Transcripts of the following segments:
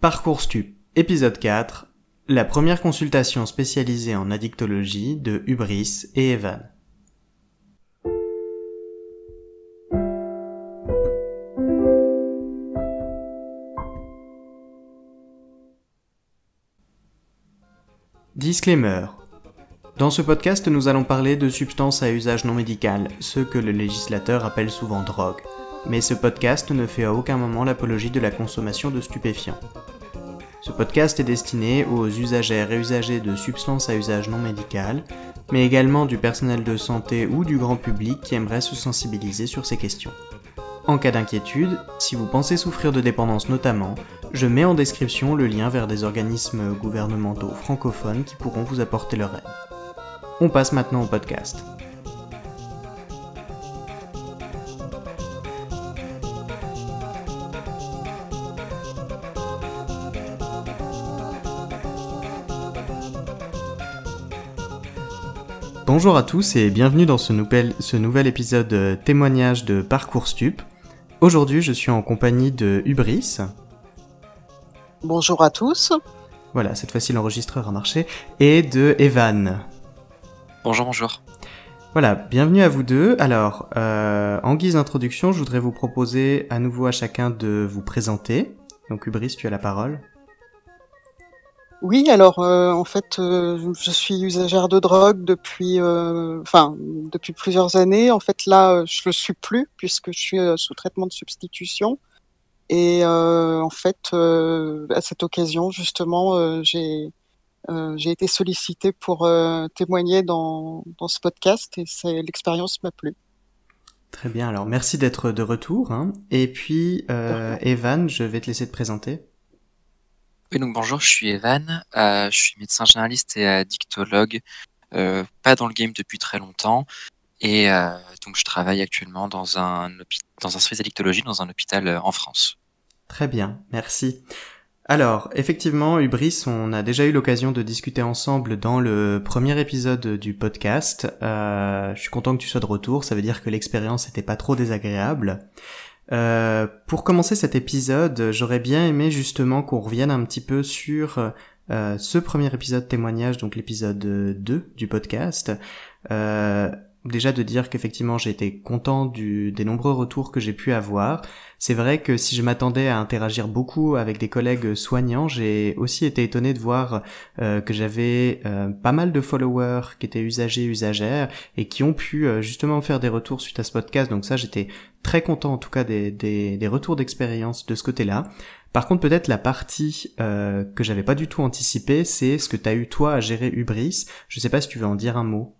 Parcours Stup, épisode 4, la première consultation spécialisée en addictologie de Hubris et Evan. Disclaimer. Dans ce podcast, nous allons parler de substances à usage non médical, ce que le législateur appelle souvent drogue. Mais ce podcast ne fait à aucun moment l'apologie de la consommation de stupéfiants. Ce podcast est destiné aux usagères et usagers de substances à usage non médical, mais également du personnel de santé ou du grand public qui aimerait se sensibiliser sur ces questions. En cas d'inquiétude, si vous pensez souffrir de dépendance notamment, je mets en description le lien vers des organismes gouvernementaux francophones qui pourront vous apporter leur aide. On passe maintenant au podcast. Bonjour à tous et bienvenue dans ce nouvel, ce nouvel épisode euh, témoignage de Parcours Stup. Aujourd'hui, je suis en compagnie de Hubris. Bonjour à tous. Voilà, cette fois-ci l'enregistreur a marché. Et de Evan. Bonjour, bonjour. Voilà, bienvenue à vous deux. Alors, euh, en guise d'introduction, je voudrais vous proposer à nouveau à chacun de vous présenter. Donc Hubris, tu as la parole. Oui, alors euh, en fait, euh, je suis usagère de drogue depuis, euh, enfin, depuis plusieurs années. En fait, là, je le suis plus puisque je suis sous traitement de substitution. Et en fait, à cette occasion, justement, j'ai j'ai été sollicitée pour témoigner dans, dans ce podcast et c'est l'expérience m'a plu. Très bien. Alors, merci d'être de retour. Hein. Et puis, Evan, je vais te laisser te présenter. Oui, donc bonjour, je suis Evan, euh, je suis médecin généraliste et addictologue, euh, pas dans le game depuis très longtemps, et euh, donc je travaille actuellement dans un, dans un service d'addictologie dans un hôpital euh, en France. Très bien, merci. Alors, effectivement, Hubris, on a déjà eu l'occasion de discuter ensemble dans le premier épisode du podcast. Euh, je suis content que tu sois de retour, ça veut dire que l'expérience n'était pas trop désagréable. Euh, pour commencer cet épisode, j'aurais bien aimé justement qu'on revienne un petit peu sur euh, ce premier épisode témoignage, donc l'épisode 2 du podcast. Euh, déjà de dire qu'effectivement j'ai été content du, des nombreux retours que j'ai pu avoir. C'est vrai que si je m'attendais à interagir beaucoup avec des collègues soignants, j'ai aussi été étonné de voir euh, que j'avais euh, pas mal de followers qui étaient usagers, usagères et qui ont pu euh, justement faire des retours suite à ce podcast. Donc ça j'étais très content en tout cas des, des, retours d'expérience de ce côté-là. Par contre, peut-être la partie que j'avais pas du tout anticipée, c'est ce que tu as eu toi à gérer Hubris. Je sais pas si tu veux en dire un mot.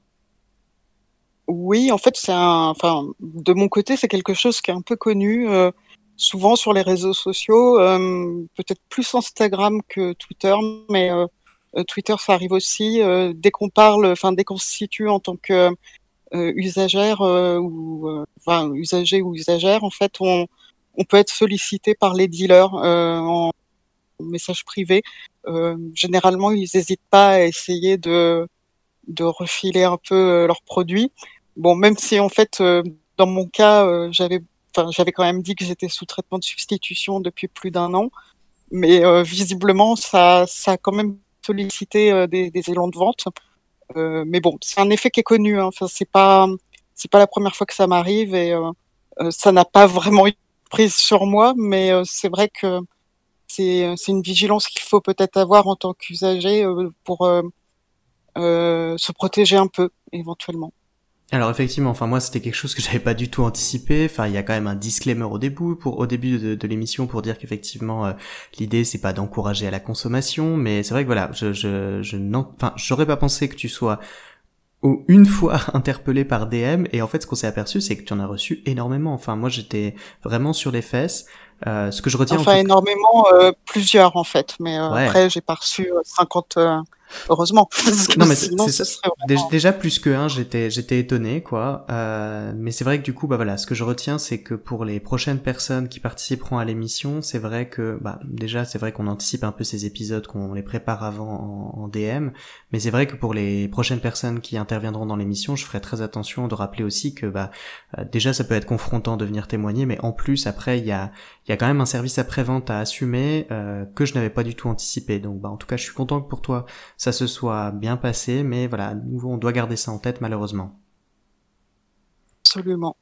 Oui, en fait, c'est un, enfin, de mon côté, c'est quelque chose qui est un peu connu, euh, souvent sur les réseaux sociaux, euh, peut-être plus Instagram que Twitter, mais euh, Twitter, ça arrive aussi. dès qu'on parle, enfin, dès qu'on se situe en tant que usagère ou, enfin, usager ou usagère, en fait, on, peut être sollicité par les dealers en message privé. généralement, ils n'hésitent pas à essayer de de refiler un peu leurs produits. Bon, même si en fait, euh, dans mon cas, euh, j'avais, j'avais quand même dit que j'étais sous traitement de substitution depuis plus d'un an, mais euh, visiblement, ça, ça a quand même sollicité des, élans de vente. mais bon, c'est un effet qui est connu. Hein. Enfin, c'est pas, c'est pas la première fois que ça m'arrive et ça n'a pas vraiment eu prise sur moi, mais c'est vrai que c'est, c'est une vigilance qu'il faut peut-être avoir en tant qu'usager pour se protéger un peu éventuellement. Alors effectivement, enfin moi c'était quelque chose que j'avais pas du tout anticipé. Enfin il y a quand même un disclaimer au début pour au début de, l'émission pour dire qu'effectivement euh, l'idée c'est pas d'encourager à la consommation, mais c'est vrai que voilà, je je je enfin j'aurais pas pensé que tu sois ou une fois interpellé par DM et en fait ce qu'on s'est aperçu c'est que tu en as reçu énormément. Enfin moi j'étais vraiment sur les fesses. Euh, ce que je retiens enfin énormément euh, plusieurs en fait, mais après j'ai pas reçu 50 heureusement. non mais c'est déjà plus que un, j'étais j'étais étonné quoi. Euh, mais c'est vrai que du coup bah voilà, ce que je retiens c'est que pour les prochaines personnes qui participeront à l'émission, c'est vrai que bah déjà c'est vrai qu'on anticipe un peu ces épisodes, qu'on les prépare avant en, DM, mais c'est vrai que pour les prochaines personnes qui interviendront dans l'émission, je ferai très attention de rappeler aussi que bah euh, déjà ça peut être confrontant de venir témoigner, mais en plus après il y a il y a quand même un service après-vente à assumer euh, que je n'avais pas du tout anticipé. Donc bah en tout cas je suis content que pour toi ça se soit bien passé, mais voilà, nous on doit garder ça en tête malheureusement. Absolument.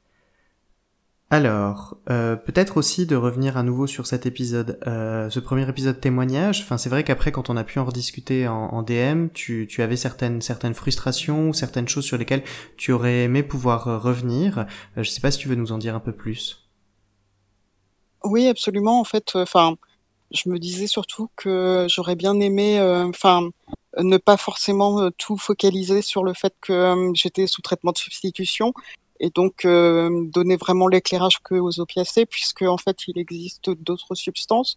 Alors, euh, peut-être aussi de revenir à nouveau sur cet épisode, euh, ce premier épisode témoignage. Enfin, c'est vrai qu'après, quand on a pu en rediscuter en, DM, tu, tu, avais certaines certaines frustrations ou certaines choses sur lesquelles tu aurais aimé pouvoir euh, revenir. je sais pas si tu veux nous en dire un peu plus. Oui, absolument. En fait, enfin, je me disais surtout que j'aurais bien aimé, enfin, ne pas forcément tout focaliser sur le fait que j'étais sous traitement de substitution et donc donner vraiment l'éclairage que aux opiacés puisque en fait il existe d'autres substances.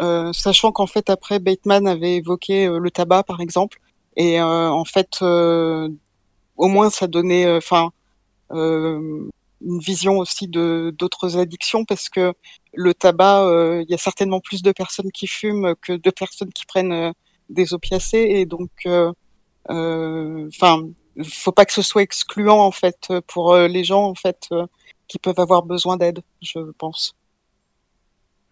Sachant qu'en fait après Bateman avait évoqué le tabac par exemple et en fait au moins ça donnait enfin une vision aussi de d'autres addictions parce que le tabac il y a certainement plus de personnes qui fument que de personnes qui prennent des opiacés et donc euh, euh, enfin faut pas que ce soit excluant en fait pour euh, les gens en fait qui peuvent avoir besoin d'aide je pense.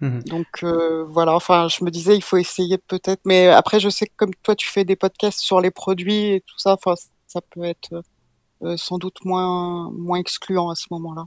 Mmh donc voilà enfin je me disais il faut essayer peut-être mais après je sais que comme toi tu fais des podcasts sur les produits et tout ça enfin ça peut être sans doute moins moins excluant à ce moment-là.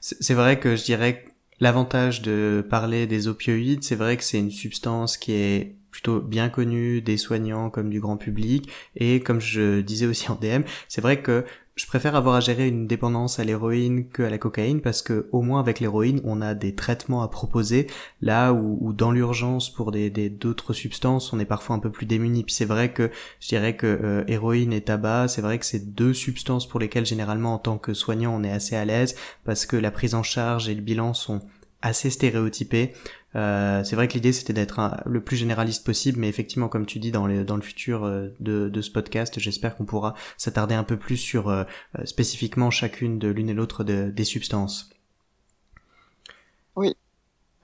C'est vrai que je dirais l'avantage de parler des opioïdes c'est vrai que c'est une substance qui est plutôt bien connu des soignants comme du grand public. Et comme je disais aussi en DM, c'est vrai que je préfère avoir à gérer une dépendance à l'héroïne que à la cocaïne parce que au moins avec l'héroïne on a des traitements à proposer. Là où, dans l'urgence pour des d'autres substances on est parfois un peu plus démuni puis c'est vrai que je dirais que euh, héroïne et tabac c'est vrai que c'est deux substances pour lesquelles généralement en tant que soignant on est assez à l'aise parce que la prise en charge et le bilan sont assez stéréotypés euh, c'est vrai que l'idée c'était d'être le plus généraliste possible, mais effectivement, comme tu dis dans, le futur euh, de, de ce podcast, j'espère qu'on pourra s'attarder un peu plus sur euh, spécifiquement chacune de l'une et l'autre des substances.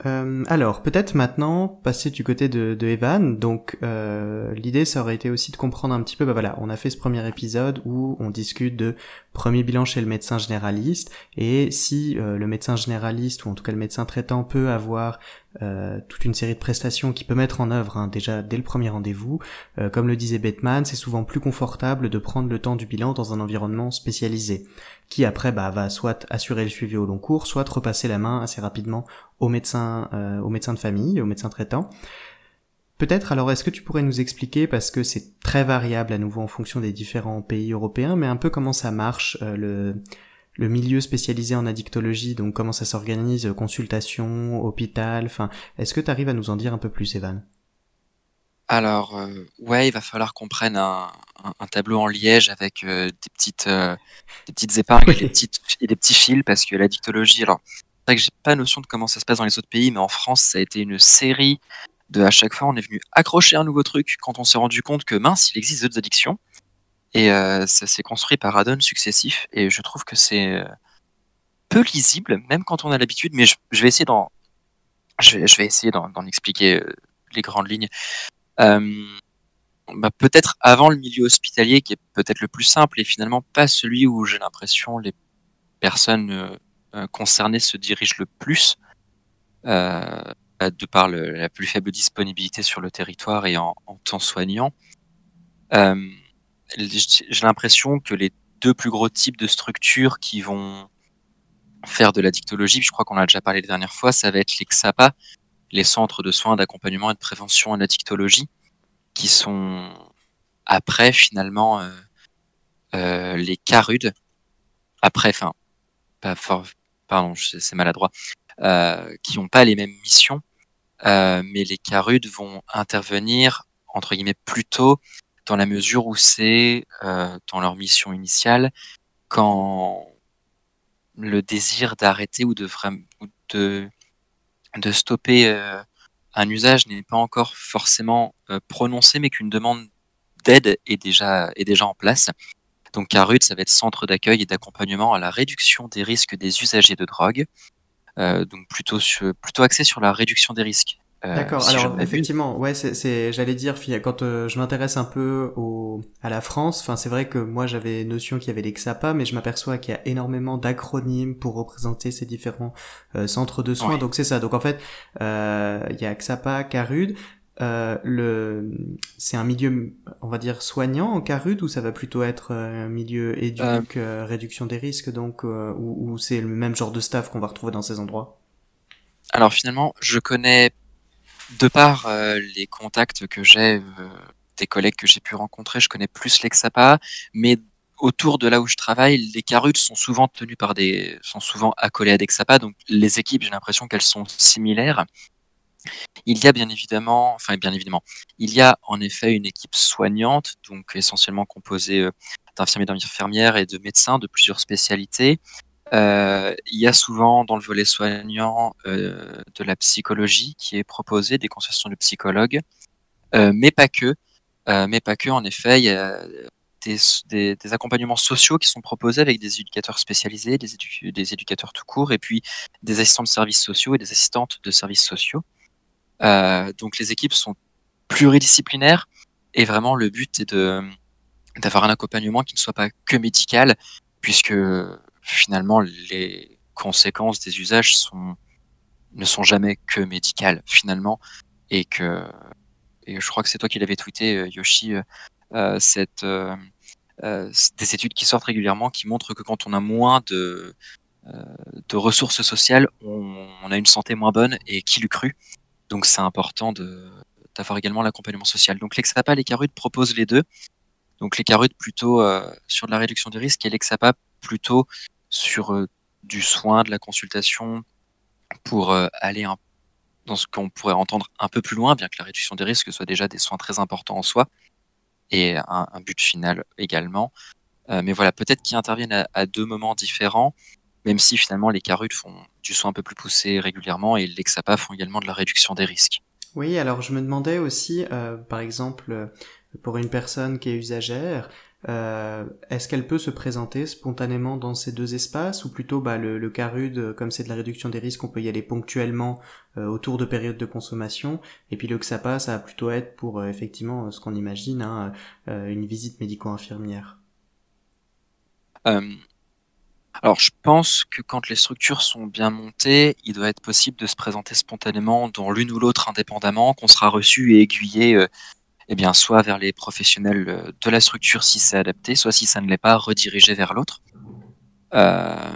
Euh, alors, peut-être maintenant passer du côté de, Evan. Donc, euh, l'idée, ça aurait été aussi de comprendre un petit peu. Bah voilà, on a fait ce premier épisode où on discute de premier bilan chez le médecin généraliste et si euh, le médecin généraliste ou en tout cas le médecin traitant peut avoir toute une série de prestations qu'il peut mettre en œuvre hein, déjà dès le premier rendez-vous. Comme le disait Bateman, c'est souvent plus confortable de prendre le temps du bilan dans un environnement spécialisé, qui après bah, va soit assurer le suivi au long cours, soit repasser la main assez rapidement au médecin, euh, au médecin de famille, au médecin traitant. Peut-être alors est-ce que tu pourrais nous expliquer, parce que c'est très variable à nouveau en fonction des différents pays européens, mais un peu comment ça marche le le milieu spécialisé en addictologie, donc comment ça s'organise, consultation, hôpital, enfin, est-ce que tu arrives à nous en dire un peu plus, Evan? Alors, euh, ouais, il va falloir qu'on prenne un, tableau en liège avec euh, des petites euh, des petites épingles et, des petites, et des petits fils, parce que l'addictologie, alors, c'est vrai que j'ai pas notion de comment ça se passe dans les autres pays, mais en France, ça a été une série de à chaque fois, on est venu accrocher un nouveau truc quand on s'est rendu compte que mince, il existe d'autres addictions. Et euh, ça s'est construit par add-ons successifs. Et je trouve que c'est euh, peu lisible, même quand on a l'habitude. Mais je, vais essayer d'en, je vais, essayer d'en, expliquer les grandes lignes. Bah, peut-être avant le milieu hospitalier, qui est peut-être le plus simple et finalement pas celui où j'ai l'impression les personnes concernées se dirigent le plus, de par la plus faible disponibilité sur le territoire et en, temps soignant. J'ai l'impression que les deux plus gros types de structures qui vont faire de la dictologie, je crois qu'on a déjà parlé la dernière fois, ça va être les XAPA, les centres de soins d'accompagnement et de prévention à la dictologie, qui sont après finalement euh, euh, les CARUD, après, enfin, pas fort, pardon, c'est maladroit, euh, qui n'ont pas les mêmes missions, mais les CARUD vont intervenir entre guillemets plutôt dans la mesure où c'est euh, dans leur mission initiale quand le désir d'arrêter ou de ou de de stopper euh, un usage n'est pas encore forcément euh, prononcé, mais qu'une demande d'aide est déjà, est déjà en place. Donc CARUD, ça va être centre d'accueil et d'accompagnement à la réduction des risques des usagers de drogue. Euh, donc plutôt, plutôt axé sur la réduction des risques. Euh, D'accord. Alors effectivement, ouais, c'est, j'allais dire, quand euh, je m'intéresse un peu au, à la France, enfin c'est vrai que moi j'avais notion qu'il y avait les XAPA, mais je m'aperçois qu'il y a énormément d'acronymes pour représenter ces différents euh, centres de soins. Donc c'est ça. Donc en fait, il y a XAPA, CARUD. le, c'est un milieu, on va dire soignant en CARUD ou ça va plutôt être un milieu éduc, réduction des risques, donc ou c'est le même genre de staff qu'on va retrouver dans ces endroits? Alors finalement, je connais de par euh, les contacts que j'ai, euh, des collègues que j'ai pu rencontrer, je connais plus l'Exapa, mais autour de là où je travaille, les carudes sont souvent tenues par des, sont souvent accolées à Dexapa, donc les équipes, j'ai l'impression qu'elles sont similaires. Il y a bien évidemment, enfin bien évidemment, il y a en effet une équipe soignante, donc essentiellement composée euh, d'infirmiers, d'infirmières et de médecins de plusieurs spécialités. Euh, il y a souvent dans le volet soignant euh, de la psychologie qui est proposée, des consultations de psychologues, euh, mais pas que. mais pas que, en effet, il y a des, des, accompagnements sociaux qui sont proposés avec des éducateurs spécialisés, des, des, éducateurs tout court, et puis des assistants de services sociaux et des assistantes de services sociaux. donc les équipes sont pluridisciplinaires et vraiment le but est de d'avoir un accompagnement qui ne soit pas que médical, puisque finalement, les conséquences des usages ne sont jamais que médicales, finalement, et que, et je crois que c'est toi qui l'avais tweeté, euh, Yoshi, euh, euh, cette, des études qui sortent régulièrement qui montrent que quand on a moins de, de ressources sociales, on, a une santé moins bonne, et qui l'eût cru. Donc c'est important de, d'avoir également l'accompagnement social. Donc l'Exapa, les Carudes proposent les deux. Donc les plutôt sur la réduction des risques et l'Exapa plutôt sur euh, du soin, de la consultation, pour euh, aller dans ce qu'on pourrait entendre un peu plus loin, bien que la réduction des risques soit déjà des soins très importants en soi, et un, but final également. Euh, mais voilà, peut-être qu'ils interviennent à, deux moments différents, même si finalement les carudes font du soin un peu plus poussé régulièrement et les XAPA font également de la réduction des risques. Oui, alors je me demandais aussi, par exemple, pour une personne qui est usagère, euh, est-ce qu'elle peut se présenter spontanément dans ces deux espaces ou plutôt bah, le, le CARUD, comme c'est de la réduction des risques, on peut y aller ponctuellement euh, autour de périodes de consommation et puis le XAPA, ça va plutôt être pour euh, effectivement ce qu'on imagine, hein, une visite médico-infirmière. Alors je pense que quand les structures sont bien montées, il doit être possible de se présenter spontanément dans l'une ou l'autre indépendamment, qu'on sera reçu et aiguillé eh bien, soit vers les professionnels euh, de la structure si c'est adapté, soit si ça ne l'est pas, redirigé vers l'autre. Euh,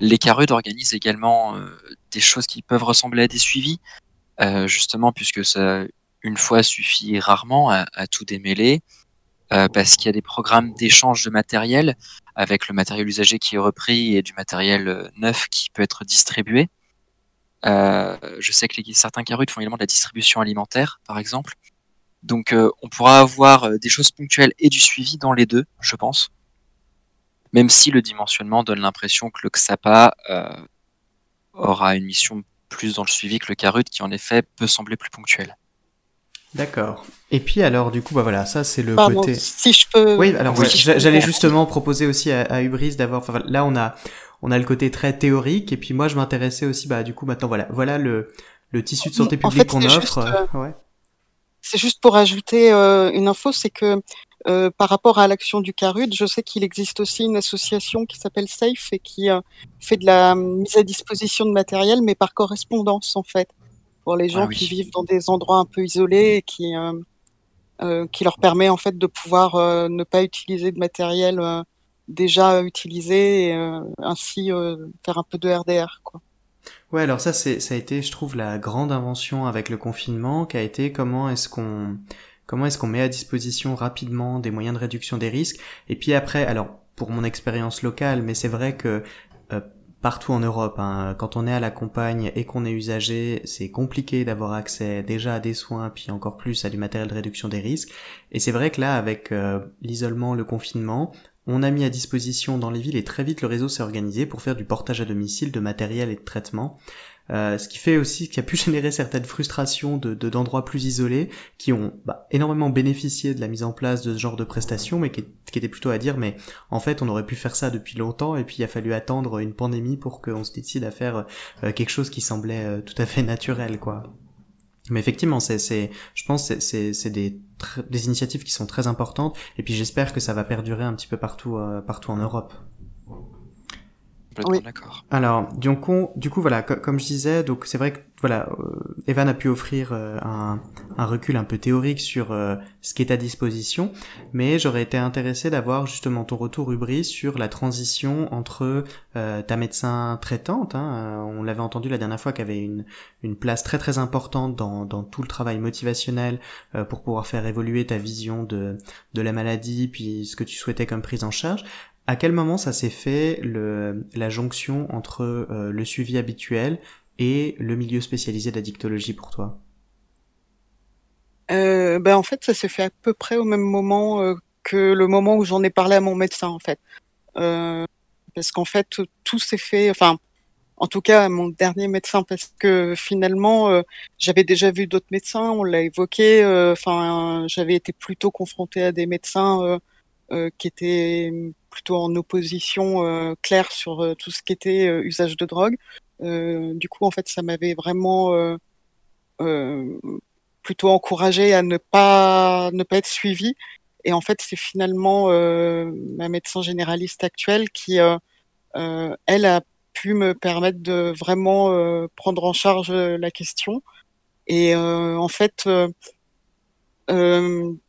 les CARUD organisent également euh, des choses qui peuvent ressembler à des suivis, justement puisque ça, une fois, suffit rarement à, tout démêler, parce qu'il y a des programmes d'échange de matériel avec le matériel usagé qui est repris et du matériel neuf qui peut être distribué. je sais que certains CARUD font également de la distribution alimentaire, par exemple. Donc euh, on pourra avoir euh, des choses ponctuelles et du suivi dans les deux, je pense. Même si le dimensionnement donne l'impression que le XAPA euh, aura une mission plus dans le suivi que le CARUT, qui en effet peut sembler plus ponctuel. D'accord. Et puis alors du coup bah voilà ça c'est le côté. Si je peux. Oui alors j'allais justement proposer aussi à, à Hubris d'avoir. Enfin, là on a on a le côté très théorique et puis moi je m'intéressais aussi bah du coup maintenant voilà voilà le le tissu de santé publique qu'on offre. ouais. C'est juste pour ajouter euh, une info, c'est que euh, par rapport à l'action du CARUD, je sais qu'il existe aussi une association qui s'appelle SAFE et qui euh, fait de la mise à disposition de matériel, mais par correspondance en fait, pour les gens ah qui vivent dans des endroits un peu isolés et qui, qui leur permet en fait de pouvoir ne pas utiliser de matériel déjà utilisé et ainsi faire un peu de RDR. Quoi. Ouais, alors ça, c'est, ça a été, je trouve, la grande invention avec le confinement, qui a été comment est-ce qu'on, comment est-ce qu'on met à disposition rapidement des moyens de réduction des risques. Et puis après, alors pour mon expérience locale, mais c'est vrai que euh, partout en Europe, hein, quand on est à la campagne et qu'on est usager, c'est compliqué d'avoir accès déjà à des soins, puis encore plus à du matériel de réduction des risques. Et c'est vrai que là, avec euh, l'isolement, le confinement, on a mis à disposition dans les villes et très vite le réseau s'est organisé pour faire du portage à domicile de matériel et de traitement. euh, ce qui fait aussi qui a pu générer certaines frustrations de d'endroits plus isolés qui ont bah, énormément bénéficié de la mise en place de ce genre de prestations, mais qui, qui était plutôt à dire mais en fait on aurait pu faire ça depuis longtemps et puis il a fallu attendre une pandémie pour qu'on se décide à faire euh, quelque chose qui semblait euh, tout à fait naturel quoi. Mais effectivement, c'est, c'est, je pense, c'est, c'est, des, des initiatives qui sont très importantes. Et puis j'espère que ça va perdurer un petit peu partout, partout en Europe oui. d'accord. Alors, du coup, du coup, voilà, comme je disais, donc c'est vrai que voilà, euh, Evan a pu offrir euh, un, un, recul un peu théorique sur euh, ce qui est à disposition, mais j'aurais été intéressé d'avoir justement ton retour, Ubri, sur la transition entre ta médecin traitante, hein, on l'avait entendu la dernière fois, qui avait une, une place très très importante dans, dans tout le travail motivationnel pour pouvoir faire évoluer ta vision de, de la maladie, puis ce que tu souhaitais comme prise en charge, à quel moment ça s'est fait la jonction entre euh, le suivi habituel et le milieu spécialisé d'addictologie pour toi? Euh, ben en fait, ça s'est fait à peu près au même moment euh, que le moment où j'en ai parlé à mon médecin, en fait. Parce qu'en fait, tout s'est fait, enfin, en tout cas, mon dernier médecin, parce que finalement, j'avais déjà vu d'autres médecins, on l'a évoqué, enfin, j'avais été plutôt confrontée à des médecins qui étaient plutôt en opposition euh, claire sur euh, tout ce qui était euh, usage de drogue. du coup, en fait, ça m'avait vraiment plutôt encouragé à ne pas ne pas être suivi. Et en fait, c'est finalement ma médecin généraliste actuelle qui, elle, a pu me permettre de vraiment prendre en charge la question. Et en fait,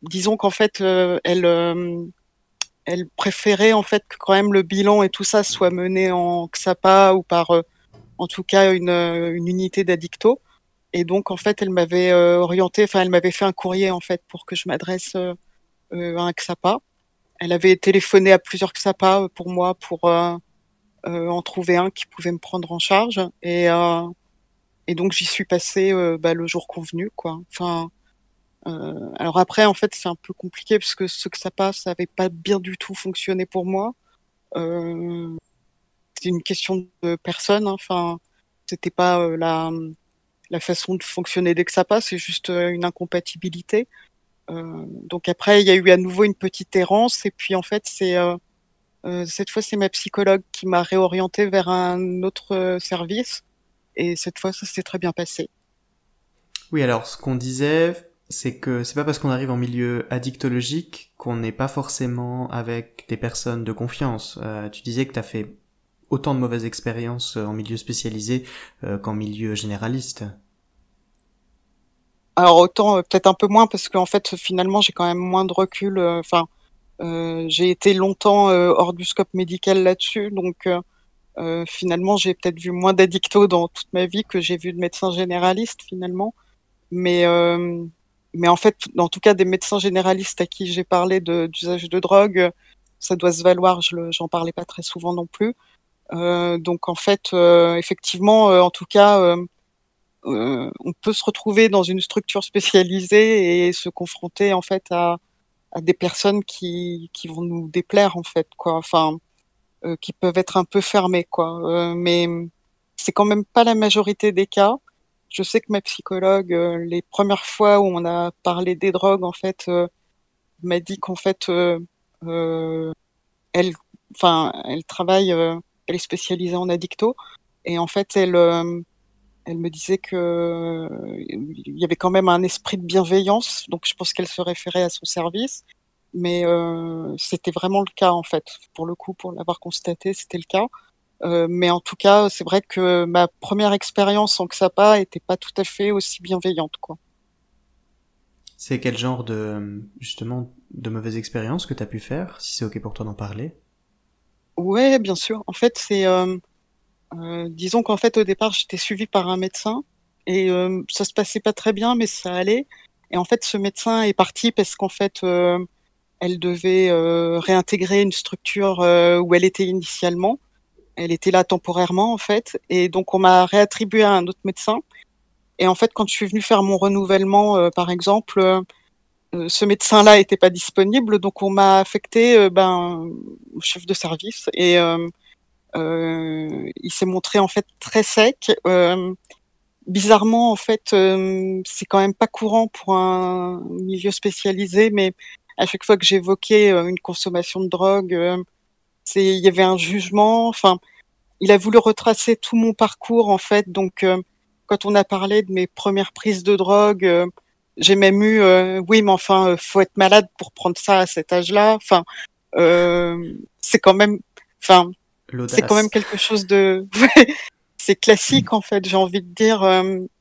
disons qu'en fait, elle elle préférait en fait que quand même le bilan et tout ça soit mené en XAPA ou par euh, en tout cas une, euh, une unité d'addicto. Et donc en fait elle m'avait euh, orienté, enfin elle m'avait fait un courrier en fait pour que je m'adresse à un XAPA. Elle avait téléphoné à plusieurs XAPA pour moi pour en trouver un qui pouvait me prendre en charge. Et, et donc j'y suis passée bah, le jour convenu quoi. Enfin euh, alors après, en fait, c'est un peu compliqué parce que ce que ça passe, ça avait pas bien du tout fonctionné pour moi. Euh, c'est une question de personne. Hein. Enfin, c'était pas euh, la la façon de fonctionner dès que ça passe, c'est juste une incompatibilité. Donc après, il y a eu à nouveau une petite errance et puis en fait, c'est cette fois, c'est ma psychologue qui m'a réorienté vers un autre service et cette fois, ça s'est très bien passé. Oui, alors ce qu'on disait, c'est que c'est pas parce qu'on arrive en milieu addictologique qu'on n'est pas forcément avec des personnes de confiance. Euh, tu disais que tu as fait autant de mauvaises expériences euh, en milieu spécialisé euh, qu'en milieu généraliste. Alors autant peut-être un peu moins parce qu'en fait finalement j'ai quand même moins de recul. Enfin j'ai été longtemps hors du scope médical là-dessus donc finalement j'ai peut-être vu moins d'addictos dans toute ma vie que j'ai vu de médecins généralistes finalement. Mais mais en fait, en tout cas, des médecins généralistes à qui j'ai parlé d'usage de, drogue, ça doit se valoir. Je j'en parlais pas très souvent non plus. Euh, donc en fait, euh, effectivement, euh, en tout cas, euh, euh, on peut se retrouver dans une structure spécialisée et se confronter en fait à, à des personnes qui, qui vont nous déplaire en fait, quoi. Enfin, qui peuvent être un peu fermées, quoi. mais c'est quand même pas la majorité des cas je sais que ma psychologue, euh, les premières fois où on a parlé des drogues, en fait, euh, m'a dit qu'en fait, euh, elle, enfin, elle travaille, elle est spécialisée en addicto, et en fait, elle, elle me disait que il y avait quand même un esprit de bienveillance, donc je pense qu'elle se référait à son service, mais c'était vraiment le cas en fait. Pour le coup, pour l'avoir constaté, c'était le cas. Euh, mais en tout cas, c'est vrai que ma première expérience en XAPA était pas tout à fait aussi bienveillante, quoi. C'est quel genre de, justement, de mauvaise expérience que tu as pu faire, si c'est ok pour toi d'en parler? Ouais, bien sûr. En fait, c'est, euh, euh, disons qu'en fait, au départ, j'étais suivie par un médecin et ça se passait pas très bien, mais ça allait. Et en fait, ce médecin est parti parce qu'en fait, elle devait réintégrer une structure où elle était initialement. Elle était là temporairement en fait, et donc on m'a réattribué à un autre médecin. Et en fait, quand je suis venue faire mon renouvellement, euh, par exemple, euh, euh, ce médecin-là n'était pas disponible, donc on m'a affecté ben, au chef de service. Et il s'est montré en fait très sec. bizarrement, en fait, c'est quand même pas courant pour un milieu spécialisé, mais à chaque fois que j'évoquais une consommation de drogue, c'est il y avait un jugement. Enfin, il a voulu retracer tout mon parcours en fait. Donc, quand on a parlé de mes premières prises de drogue, j'ai même eu, oui, mais enfin, faut être malade pour prendre ça à cet âge-là. Enfin, c'est quand même, enfin, c'est quand même quelque chose de, c'est classique en fait. J'ai envie de dire,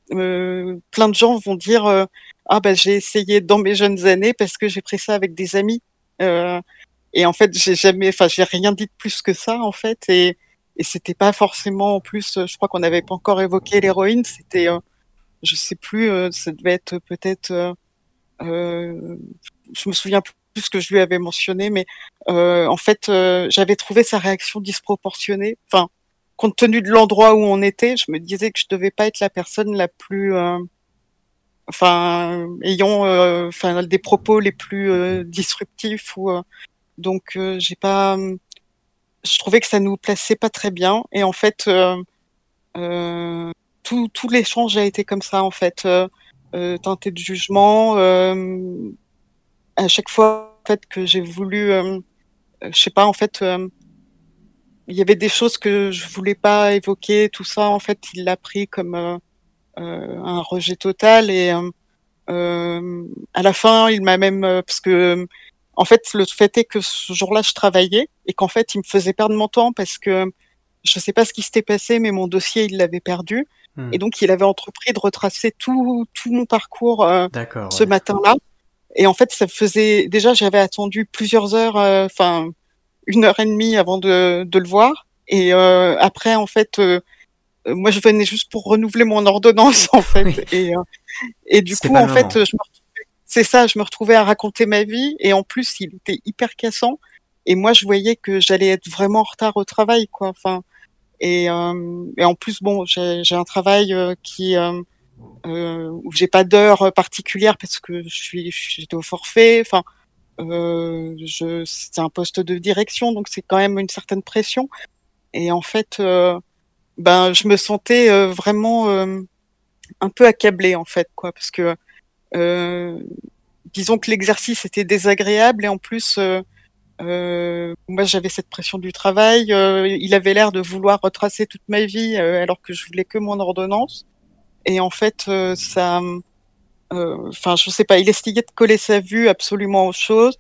plein de gens vont dire, ah ben j'ai essayé dans mes jeunes années parce que j'ai pris ça avec des amis. Et en fait, j'ai jamais, enfin, j'ai rien dit de plus que ça en fait. Et et c'était pas forcément en plus je crois qu'on n'avait pas encore évoqué l'héroïne c'était euh, je sais plus euh, ça devait être peut-être euh, euh, je me souviens plus ce que je lui avais mentionné mais en fait j'avais trouvé sa réaction disproportionnée enfin compte tenu de l'endroit où on était je me disais que je devais pas être la personne la plus enfin ayant enfin des propos les plus disruptifs ou donc j'ai pas je trouvais que ça nous plaçait pas très bien. Et en fait, euh, euh, tout, l'échange a été comme ça, en fait, euh, euh teinté de jugement. Euh, à chaque fois, fait, que j'ai voulu, je sais pas, en fait, il y avait des choses que je voulais pas évoquer, tout ça. En fait, il l'a pris comme un rejet total. Et à la fin, il m'a même, parce que en fait, le fait est que ce jour-là, je travaillais et qu'en fait, il me faisait perdre mon temps parce que je ne sais pas ce qui s'était passé, mais mon dossier, il l'avait perdu. Hmm. Et donc, il avait entrepris de retracer tout, tout mon parcours euh, ce matin-là. Et en fait, ça faisait déjà, j'avais attendu plusieurs heures, euh, enfin une heure et demie avant de, de le voir. Et euh, après, en fait, euh, moi, je venais juste pour renouveler mon ordonnance, en fait. Et, et du coup, en fait, je me c'est ça, je me retrouvais à raconter ma vie et en plus il était hyper cassant et moi je voyais que j'allais être vraiment en retard au travail quoi. Enfin et, euh, en plus bon j'ai un travail euh, qui euh, euh, où j'ai pas d'heure particulière parce que je suis j'étais au forfait. Enfin euh, c'est un poste de direction donc c'est quand même une certaine pression et en fait ben je me sentais vraiment un peu accablée en fait quoi parce que disons que l'exercice était désagréable et en plus, euh, euh, moi j'avais cette pression du travail. il avait l'air de vouloir retracer toute ma vie alors que je voulais que mon ordonnance. Et en fait, ça, enfin, je sais pas, il essayait de coller sa vue absolument aux choses.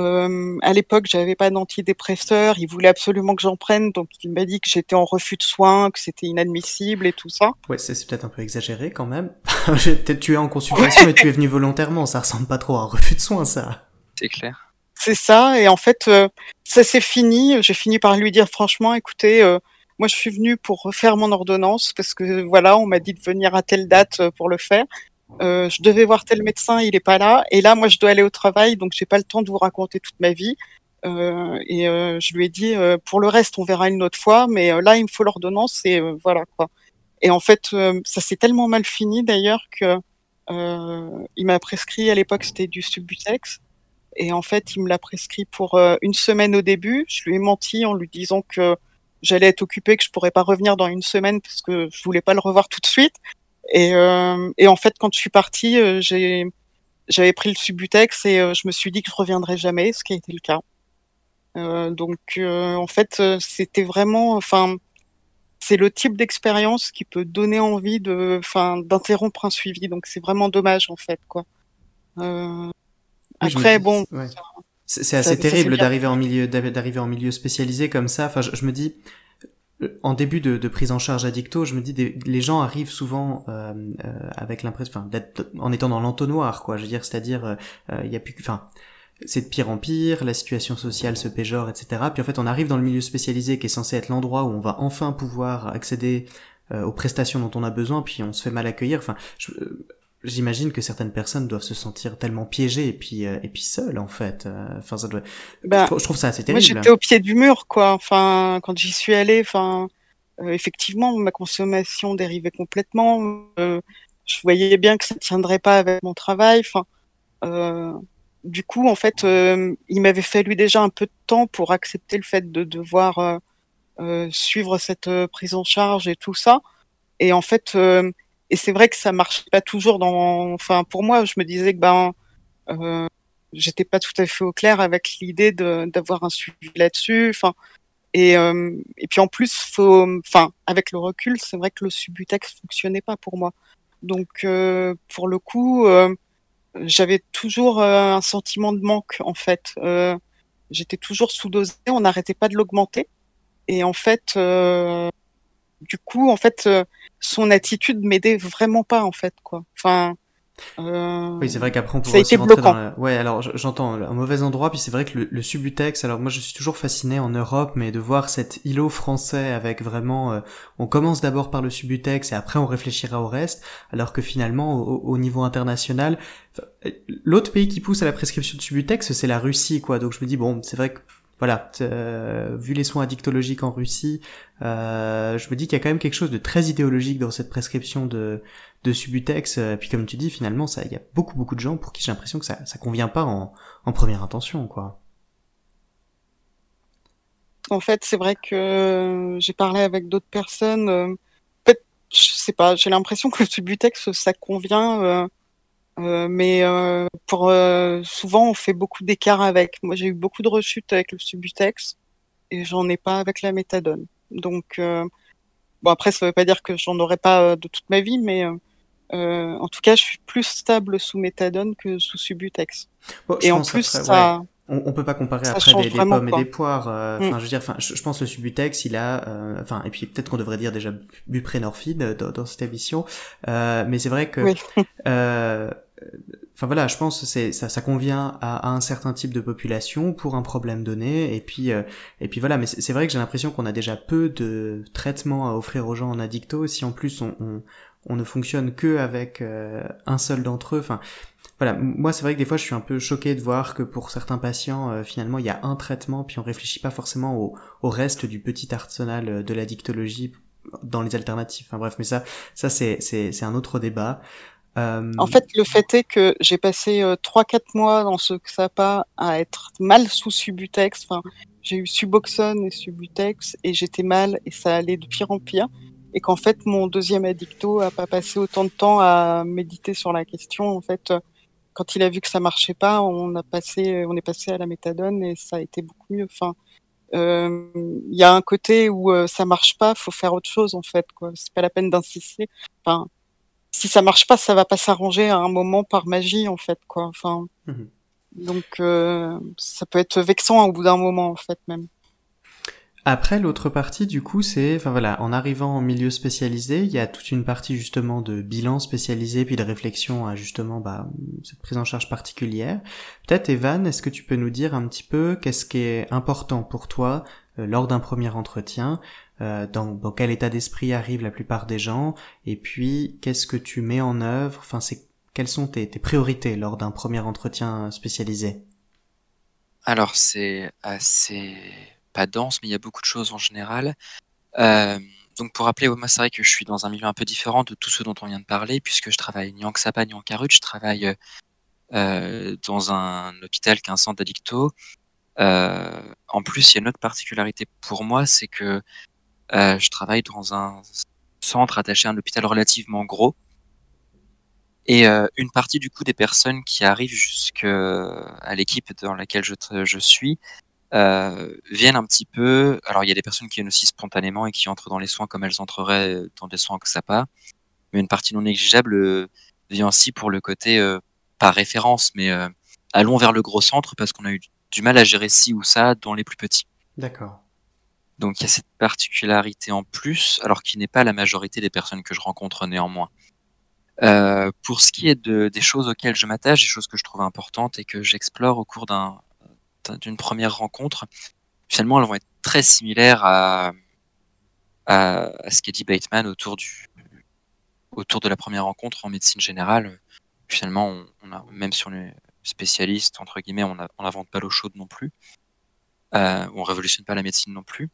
Euh, à l'époque, j'avais pas d'antidépresseur. Il voulait absolument que j'en prenne, donc il m'a dit que j'étais en refus de soins, que c'était inadmissible et tout ça. Ouais, c'est peut-être un peu exagéré quand même. peut-être tu es en consultation et tu es venu volontairement. Ça ressemble pas trop à un refus de soins, ça. C'est clair. C'est ça. Et en fait, euh, ça s'est fini. J'ai fini par lui dire franchement, écoutez, euh, moi je suis venu pour refaire mon ordonnance parce que voilà, on m'a dit de venir à telle date pour le faire. Euh, je devais voir tel médecin, il est pas là. Et là, moi, je dois aller au travail, donc j'ai pas le temps de vous raconter toute ma vie. Euh, et euh, je lui ai dit, euh, pour le reste, on verra une autre fois, mais euh, là, il me faut l'ordonnance et voilà quoi. Et en fait, ça s'est tellement mal fini d'ailleurs que il m'a prescrit à l'époque c'était du Subutex. Et en fait, il me l'a prescrit pour une semaine au début. Je lui ai menti en lui disant que j'allais être occupée, que je pourrais pas revenir dans une semaine parce que je voulais pas le revoir tout de suite. Et, euh, et en fait, quand je suis partie, euh, j'ai j'avais pris le Subutex et euh, je me suis dit que je reviendrais jamais, ce qui a été le cas. Euh, donc, en fait, c'était vraiment, enfin, c'est le type d'expérience qui peut donner envie de, enfin, d'interrompre un suivi. Donc, c'est vraiment dommage, en fait, quoi. Euh, après, bon. Ouais. C'est assez terrible d'arriver en milieu, d'arriver en milieu spécialisé comme ça. Enfin, je, je me dis, en début de, prise en charge addicto, je me dis des, les gens arrivent souvent euh, euh, avec l'impression, enfin, en étant dans l'entonnoir, quoi. Je veux dire, c'est-à-dire, euh, il euh, a plus, enfin, c'est de pire en pire, la situation sociale se péjore, etc. Puis en fait, on arrive dans le milieu spécialisé qui est censé être l'endroit où on va enfin pouvoir accéder euh, aux prestations dont on a besoin, puis on se fait mal accueillir. Enfin, je, J'imagine que certaines personnes doivent se sentir tellement piégées et puis euh, et puis seules en fait. Enfin, ça doit. Bah, je, trouve ça assez terrible. Moi, j'étais au pied du mur, quoi. Enfin, quand j'y suis allée, enfin, euh, effectivement, ma consommation dérivait complètement. Euh, je voyais bien que ça tiendrait pas avec mon travail. Enfin, euh, du coup, en fait, il m'avait fallu déjà un peu de temps pour accepter le fait de devoir suivre cette prise en charge et tout ça. Et en fait, et c'est vrai que ça marche pas toujours. Enfin, pour moi, je me disais que ben, euh, j'étais pas tout à fait au clair avec l'idée d'avoir un suivi là-dessus. Enfin, et, euh, et puis en plus, faut, enfin, avec le recul, c'est vrai que le subutex fonctionnait pas pour moi. Donc, euh, pour le coup, euh, j'avais toujours un sentiment de manque en fait. J'étais toujours sous-dosé, on n'arrêtait pas de l'augmenter. Et en fait, du coup, en fait, son attitude m'aidait vraiment pas en fait, quoi. Enfin, euh, oui, c'est vrai qu'après on pourrait aussi rentrer bloquant. dans Ouais, alors j'entends un mauvais endroit, puis c'est vrai que le, le, Subutex, alors moi je suis toujours fasciné en Europe, mais de voir cet îlot français avec vraiment, euh, on commence d'abord par le Subutex et après on réfléchira au reste, alors que finalement au, au niveau international, l'autre pays qui pousse à la prescription de Subutex, c'est la Russie, quoi. Donc je me dis bon, c'est vrai que voilà, euh, vu les soins addictologiques en Russie, euh, je me dis qu'il y a quand même quelque chose de très idéologique dans cette prescription de, de Subutex. Et puis comme tu dis, finalement, il y a beaucoup beaucoup de gens pour qui j'ai l'impression que ça, ça convient pas en, en première intention, quoi. En fait, c'est vrai que j'ai parlé avec d'autres personnes. Euh, en fait, je sais pas, j'ai l'impression que le Subutex, ça convient. Euh, mais euh, pour euh, souvent on fait beaucoup d'écart avec. Moi j'ai eu beaucoup de rechutes avec le Subutex et j'en ai pas avec la méthadone. Donc bon après ça veut pas dire que j'en aurai pas de toute ma vie, mais en tout cas je suis plus stable sous méthadone que sous Subutex. Bon, et en plus ça on, on, peut pas comparer après des, des, pommes et des poires. Mm. Enfin, je veux dire, enfin, je, je, pense le Subutex, il a, euh, enfin, et puis peut-être qu'on devrait dire déjà buprenorphine dans, dans cette émission, euh, mais c'est vrai que, oui. Enfin voilà, je pense c'est ça, ça convient à, à, un certain type de population pour un problème donné, et puis et puis voilà, mais c'est vrai que j'ai l'impression qu'on a déjà peu de traitements à offrir aux gens en addicto, si en plus on, on on ne fonctionne que avec un seul d'entre eux. Enfin, voilà, moi c'est vrai que des fois je suis un peu choqué de voir que pour certains patients euh, finalement il y a un traitement puis on réfléchit pas forcément au, au reste du petit arsenal euh, de la dictologie dans les alternatives. Enfin bref, mais ça ça c'est c'est un autre débat. Euh... En fait, le fait est que j'ai passé euh, trois 4 quatre mois dans ce XAPA à être mal sous Subutex. Enfin, j'ai eu Suboxone et Subutex et j'étais mal et ça allait de pire en pire. Et qu'en fait, mon deuxième addicto a pas passé autant de temps à méditer sur la question. En fait, quand il a vu que ça marchait pas, on a passé, on est passé à la méthadone et ça a été beaucoup mieux. Enfin, euh, il y a un côté où euh, ça marche pas, faut faire autre chose en fait. Quoi, c'est pas la peine d'insister. Enfin, si ça marche pas, ça va pas s'arranger à un moment par magie en fait. Quoi. Enfin, mmh donc euh, ça peut être vexant au bout d'un moment en fait même. Après, l'autre partie, du coup, c'est, enfin voilà, en arrivant en milieu spécialisé, il y a toute une partie justement de bilan spécialisé, puis de réflexion à justement bah, cette prise en charge particulière. Peut-être, Evan, est-ce que tu peux nous dire un petit peu qu'est-ce qui est important pour toi euh, lors d'un premier entretien, euh, dans, quel état d'esprit arrivent la plupart des gens, et puis qu'est-ce que tu mets en œuvre, enfin, c'est quelles sont tes, priorités lors d'un premier entretien spécialisé? Alors, c'est assez pas dense, mais il y a beaucoup de choses en général. Euh, donc pour rappeler, moi c'est vrai que je suis dans un milieu un peu différent de tout ce dont on vient de parler, puisque je travaille ni en XAPA ni en Carut, je travaille euh, dans un hôpital qui est un centre d'addicto. En plus, il y a une autre particularité pour moi, c'est que euh, je travaille dans un centre attaché à un hôpital relativement gros. Et euh, une partie du coup des personnes qui arrivent jusqu'à l'équipe dans laquelle je, je suis euh, viennent un petit peu. Alors, il y a des personnes qui viennent aussi spontanément et qui entrent dans les soins comme elles entreraient dans des soins que ça pas. Mais une partie non négligeable euh, vient aussi pour le côté, euh, pas référence, mais euh, allons vers le gros centre parce qu'on a eu du mal à gérer ci ou ça dans les plus petits. D'accord. Donc, il y a cette particularité en plus, alors qui n'est pas la majorité des personnes que je rencontre néanmoins. Euh, pour ce qui est de, des choses auxquelles je m'attache, des choses que je trouve importantes et que j'explore au cours d'un d'une première rencontre, finalement, elles vont être très similaires à, ce qu'a dit Bateman autour de la première rencontre en médecine générale. Finalement, même si on est spécialiste, entre guillemets, on n'invente pas l'eau chaude non plus. Euh, on révolutionne pas la médecine non plus.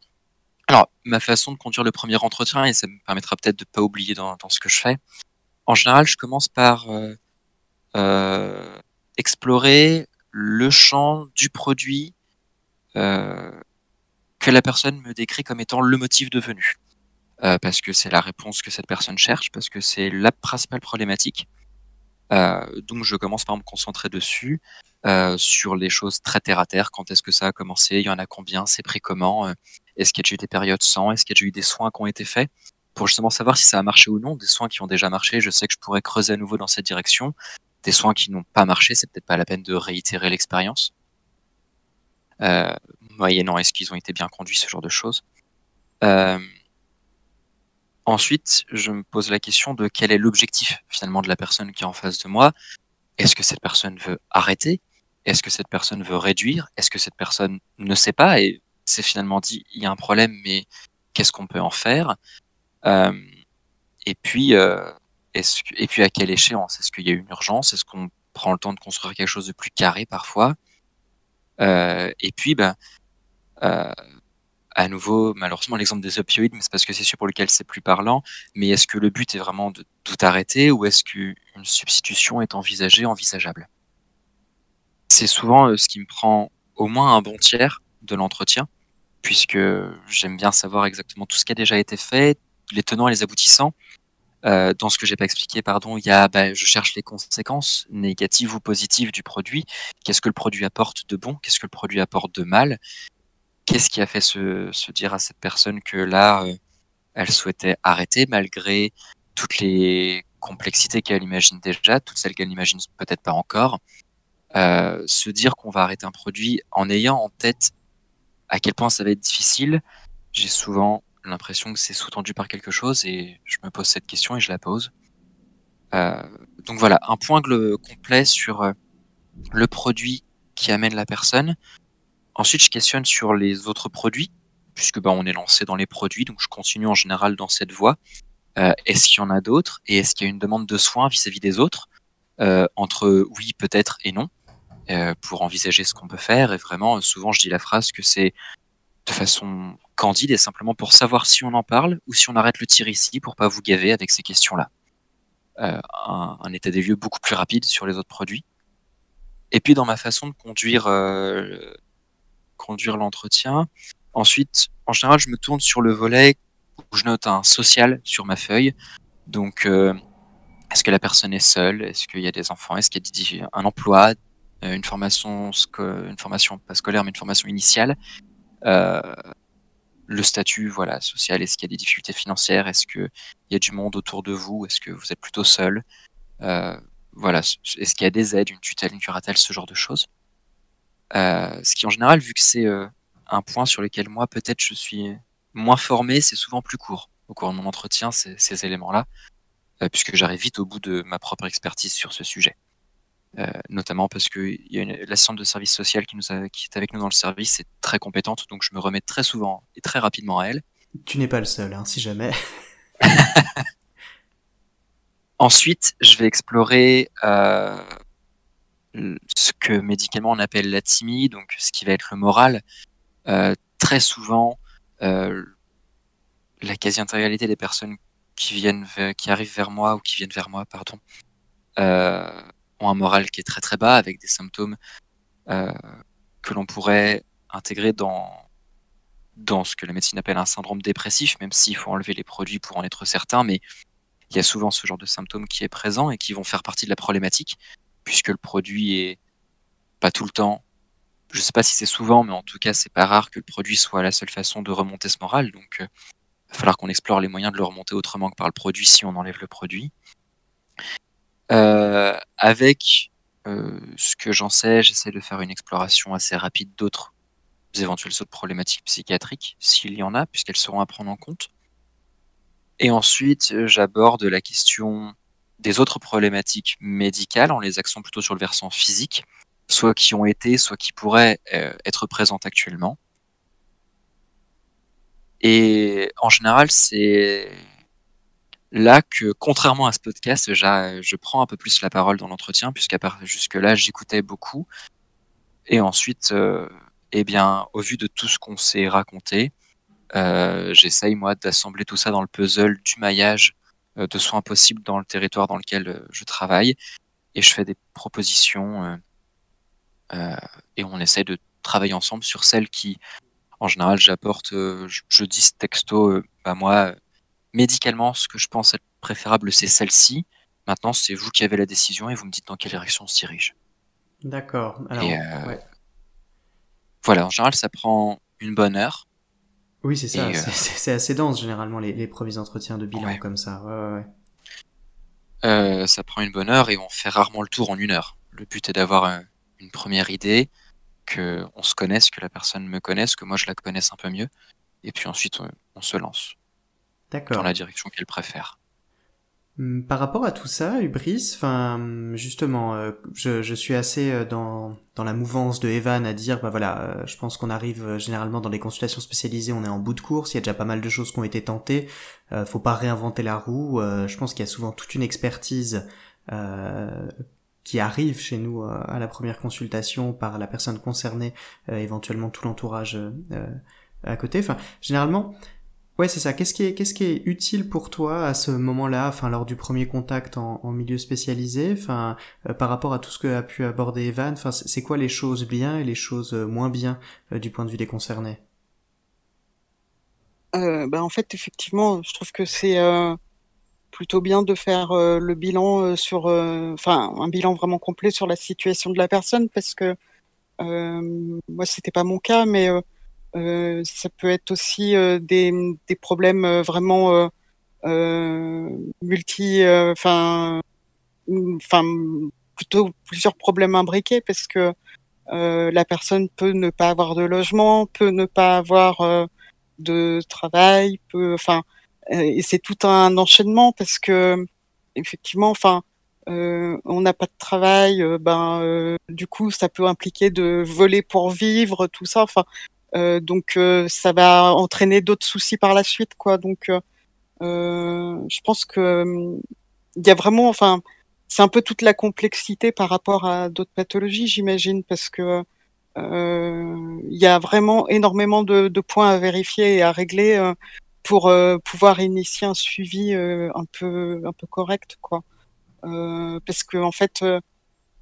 Alors, ma façon de conduire le premier entretien, et ça me permettra peut-être de pas oublier dans, dans, ce que je fais, en général, je commence par euh, euh, explorer le champ du produit euh, que la personne me décrit comme étant le motif de venue. Euh, parce que c'est la réponse que cette personne cherche, parce que c'est la principale problématique. Euh, donc je commence par me concentrer dessus, euh, sur les choses très terre à terre. Quand est-ce que ça a commencé? Il y en a combien? C'est pris comment? Est-ce qu'il y a eu des périodes sans? Est-ce qu'il y a eu des soins qui ont été faits? Pour justement savoir si ça a marché ou non. Des soins qui ont déjà marché, je sais que je pourrais creuser à nouveau dans cette direction. Des soins qui n'ont pas marché, c'est peut-être pas la peine de réitérer l'expérience. Euh, moyennant est-ce qu'ils ont été bien conduits, ce genre de choses. Euh, ensuite, je me pose la question de quel est l'objectif finalement de la personne qui est en face de moi. Est-ce que cette personne veut arrêter? Est-ce que cette personne veut réduire? Est-ce que cette personne ne sait pas? Et c'est finalement dit il y a un problème, mais qu'est-ce qu'on peut en faire? Euh, Et puis, euh, et puis à quelle échéance? Est-ce qu'il y a une urgence? Est-ce qu'on prend le temps de construire quelque chose de plus carré parfois? Euh, Et puis, euh, à nouveau, malheureusement, l'exemple des opioïdes, mais c'est parce que c'est sûr pour lequel c'est plus parlant. Mais est-ce que le but est vraiment de tout arrêter ou est-ce qu'une substitution est envisagée, envisageable? C'est souvent euh, ce qui me prend au moins un bon tiers de l'entretien, puisque j'aime bien savoir exactement tout ce qui a déjà été fait, les tenants et les aboutissants. Euh, dans ce que j'ai pas expliqué, pardon, il y a, bah, je cherche les conséquences négatives ou positives du produit. Qu'est-ce que le produit apporte de bon? Qu'est-ce que le produit apporte de mal? Qu'est-ce qui a fait se, dire à cette personne que là, euh, elle souhaitait arrêter malgré toutes les complexités qu'elle imagine déjà, toutes celles qu'elle n'imagine peut-être pas encore, euh, se dire qu'on va arrêter un produit en ayant en tête à quel point ça va être difficile. J'ai souvent l'impression que c'est sous-tendu par quelque chose et je me pose cette question et je la pose. Euh, donc voilà, un point complet sur le produit qui amène la personne, Ensuite, je questionne sur les autres produits, puisque bah, on est lancé dans les produits, donc je continue en général dans cette voie. Euh, est-ce qu'il y en a d'autres? Et est-ce qu'il y a une demande de soins vis-à-vis des autres? Euh, Entre oui, peut-être et non, euh, pour envisager ce qu'on peut faire. Et vraiment, souvent, je dis la phrase que c'est de façon candide et simplement pour savoir si on en parle ou si on arrête le tir ici pour pas vous gaver avec ces questions-là. Un, un, état des lieux beaucoup plus rapide sur les autres produits. Et puis dans ma façon de conduire conduire l'entretien. Ensuite, en général, je me tourne sur le volet où je note un social sur ma feuille. Donc, euh, est-ce que la personne est seule? Est-ce qu'il y a des enfants? Est-ce qu'il y a un emploi? Euh, Une formation, une formation pas scolaire, mais une formation initiale euh, Le statut, voilà, social. Est-ce qu'il y a des difficultés financières? Est-ce qu'il y a du monde autour de vous? Est-ce que vous êtes plutôt seul? Voilà. Est-ce qu'il y a des aides, une tutelle, une curatelle, ce genre de choses? Ce qui en général, vu que c'est euh, un point sur lequel moi peut-être je suis moins formé, c'est souvent plus court au cours de mon entretien, ces, ces éléments-là, euh, puisque j'arrive vite au bout de ma propre expertise sur ce sujet. Euh, notamment parce que y a une, l'assistante de service social qui, nous a, qui est avec nous dans le service est très compétente, donc je me remets très souvent et très rapidement à elle. Tu n'es pas le seul, hein, si jamais. Ensuite, je vais explorer euh, ce que médicalement on appelle l'atimie, donc ce qui va être le moral. Euh, très souvent, euh, la quasi-intégralité des personnes qui arrivent vers moi ou qui viennent vers moi, pardon, euh, ont un moral qui est très très bas avec des symptômes euh, que l'on pourrait intégrer dans dans ce que la médecine appelle un syndrome dépressif, même s'il faut enlever les produits pour en être certain, mais il y a souvent ce genre de symptômes qui est présent et qui vont faire partie de la problématique puisque le produit est pas tout le temps. Je sais pas si c'est souvent, mais en tout cas, c'est pas rare que le produit soit la seule façon de remonter ce moral. Donc, il euh, va falloir qu'on explore les moyens de le remonter autrement que par le produit si on enlève le produit. Euh, avec euh, ce que j'en sais, j'essaie de faire une exploration assez rapide d'autres éventuelles autres problématiques psychiatriques, s'il y en a, puisqu'elles seront à prendre en compte. Et ensuite, j'aborde la question des autres problématiques médicales en les axant plutôt sur le versant physique, soit qui ont été, soit qui pourraient euh, être présentes actuellement. Et en général, c'est là que, contrairement à ce podcast, je prends un peu plus la parole dans l'entretien, puisqu'à part jusque-là, j'écoutais beaucoup. Et ensuite, euh, eh bien, au vu de tout ce qu'on s'est raconté, euh, j'essaye, moi, d'assembler tout ça dans le puzzle du maillage de soins possibles dans le territoire dans lequel euh, je travaille. Et je fais des propositions euh, et on essaie de travailler ensemble sur celles qui, En général, j'apporte, je, je, dis texto, bah moi, médicalement, ce que je pense être préférable, c'est celle-ci. Maintenant, c'est vous qui avez la décision et vous me dites dans quelle direction on se dirige. D'accord. Voilà, en général, ça prend une bonne heure. Oui, c'est ça. C'est assez dense, généralement, les, premiers entretiens de bilan comme ça. Ouais, euh, ça prend une bonne heure et on fait rarement le tour en une heure. Le but est d'avoir euh, une première idée, que on se connaisse, que la personne me connaisse, que moi je la connaisse un peu mieux, et puis ensuite on, se lance dans la direction qu'elle préfère. Hum, par rapport à tout ça, Hubris, enfin justement, euh, je, suis assez euh, dans, dans la mouvance de Evan à dire, bah voilà, euh, je pense qu'on arrive généralement dans les consultations spécialisées, on est en bout de course, il y a déjà pas mal de choses qui ont été tentées, faut pas réinventer la roue. je pense qu'il y a souvent toute une expertise qui arrive chez nous à la première consultation par la personne concernée, éventuellement tout l'entourage à côté. Enfin, généralement, Ouais, c'est ça. Qu'est-ce qui est, utile pour toi à ce moment-là, enfin lors du premier contact en, milieu spécialisé, enfin euh, par rapport à tout ce que a pu aborder Evan, enfin c'est quoi les choses bien et les choses euh, moins bien euh, du point de vue des concernés? Bah, en fait, effectivement, je trouve que c'est plutôt bien de faire le bilan sur, enfin un bilan vraiment complet sur la situation de la personne parce que moi c'était pas mon cas, mais ça peut être aussi euh, des, problèmes euh, vraiment multi, enfin, enfin plutôt plusieurs problèmes imbriqués parce que la personne peut ne pas avoir de logement, peut ne pas avoir de travail, peut, enfin, et c'est tout un enchaînement parce que effectivement, enfin, euh, on n'a pas de travail, ben, euh, du coup, ça peut impliquer de voler pour vivre, tout ça. Enfin, euh, donc euh, ça va entraîner d'autres soucis par la suite, quoi. Donc euh, je pense que il y a vraiment, enfin, c'est un peu toute la complexité par rapport à d'autres pathologies, j'imagine, parce que il y a vraiment énormément de, de, points à vérifier et à régler pour pouvoir initier un suivi un peu un peu correct, quoi. parce que en fait,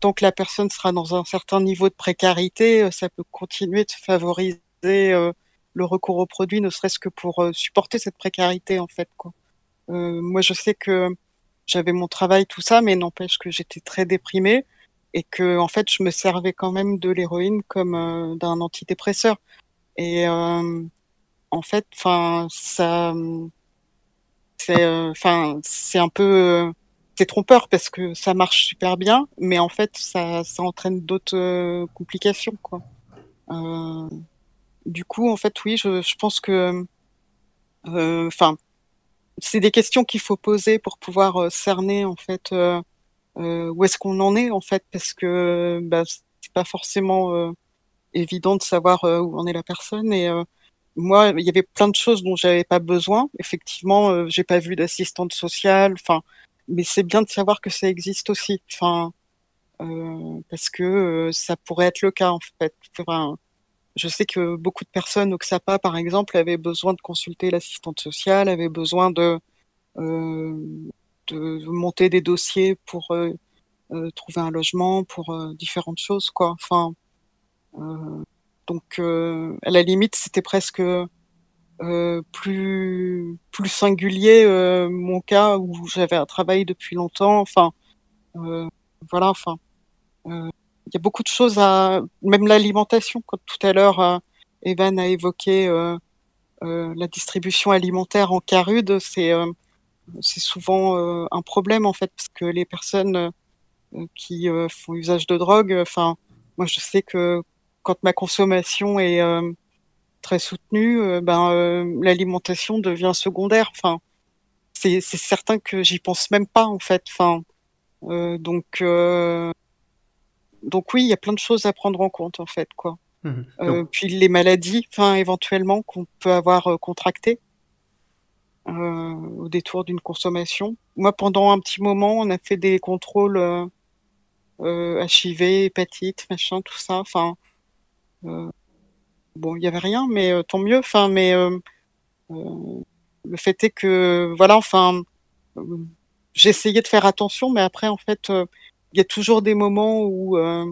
tant que la personne sera dans un certain niveau de précarité, ça peut continuer de favoriser euh, le recours aux produits, ne serait-ce que pour euh, supporter cette précarité en fait. Euh, moi, je sais que j'avais mon travail, tout ça, mais n'empêche que j'étais très déprimée et que en fait, je me servais quand même de l'héroïne comme d'un antidépresseur. Et en fait, enfin, c'est, un peu c'est trompeur parce que ça marche super bien, mais en fait, ça, entraîne d'autres complications, quoi. Euh, du coup, en fait, oui, je, pense que, euh, enfin, c'est des questions qu'il faut poser pour pouvoir euh, cerner en fait euh, où est-ce qu'on en est en fait, parce que bah, c'est pas forcément évident de savoir où en est la personne. Et moi, il y avait plein de choses dont j'avais pas besoin. Effectivement, j'ai pas vu d'assistante sociale. Enfin, mais c'est bien de savoir que ça existe aussi. Enfin, parce que ça pourrait être le cas en fait. Je sais que beaucoup de personnes au XAPA, par exemple, avaient besoin de consulter l'assistante sociale, avaient besoin de, euh, de monter des dossiers pour euh, euh, trouver un logement, pour différentes choses, quoi. Enfin, donc, à la limite, c'était presque plus plus singulier mon cas où j'avais un travail depuis longtemps. Enfin, voilà. Enfin il y a beaucoup de choses à, même l'alimentation. Quand tout à l'heure, euh, Evan a évoqué euh, euh, la distribution alimentaire en carude, c'est c'est souvent un problème en fait parce que les personnes qui font usage de drogue, enfin, moi je sais que quand ma consommation est très soutenue, ben l'alimentation devient secondaire. Enfin, c'est certain que j'y pense même pas en fait. Enfin, donc donc oui, il y a plein de choses à prendre en compte en fait, quoi. Mmh euh, puis les maladies, enfin éventuellement qu'on peut avoir euh, contractées euh, au détour d'une consommation. Moi, pendant un petit moment, on a fait des contrôles HIV, hépatite, machin, tout ça. Enfin, bon, il y avait rien, mais tant mieux. Enfin, mais le fait est que voilà, enfin, j'essayais de faire attention, mais après, en fait il y a toujours des moments où, euh,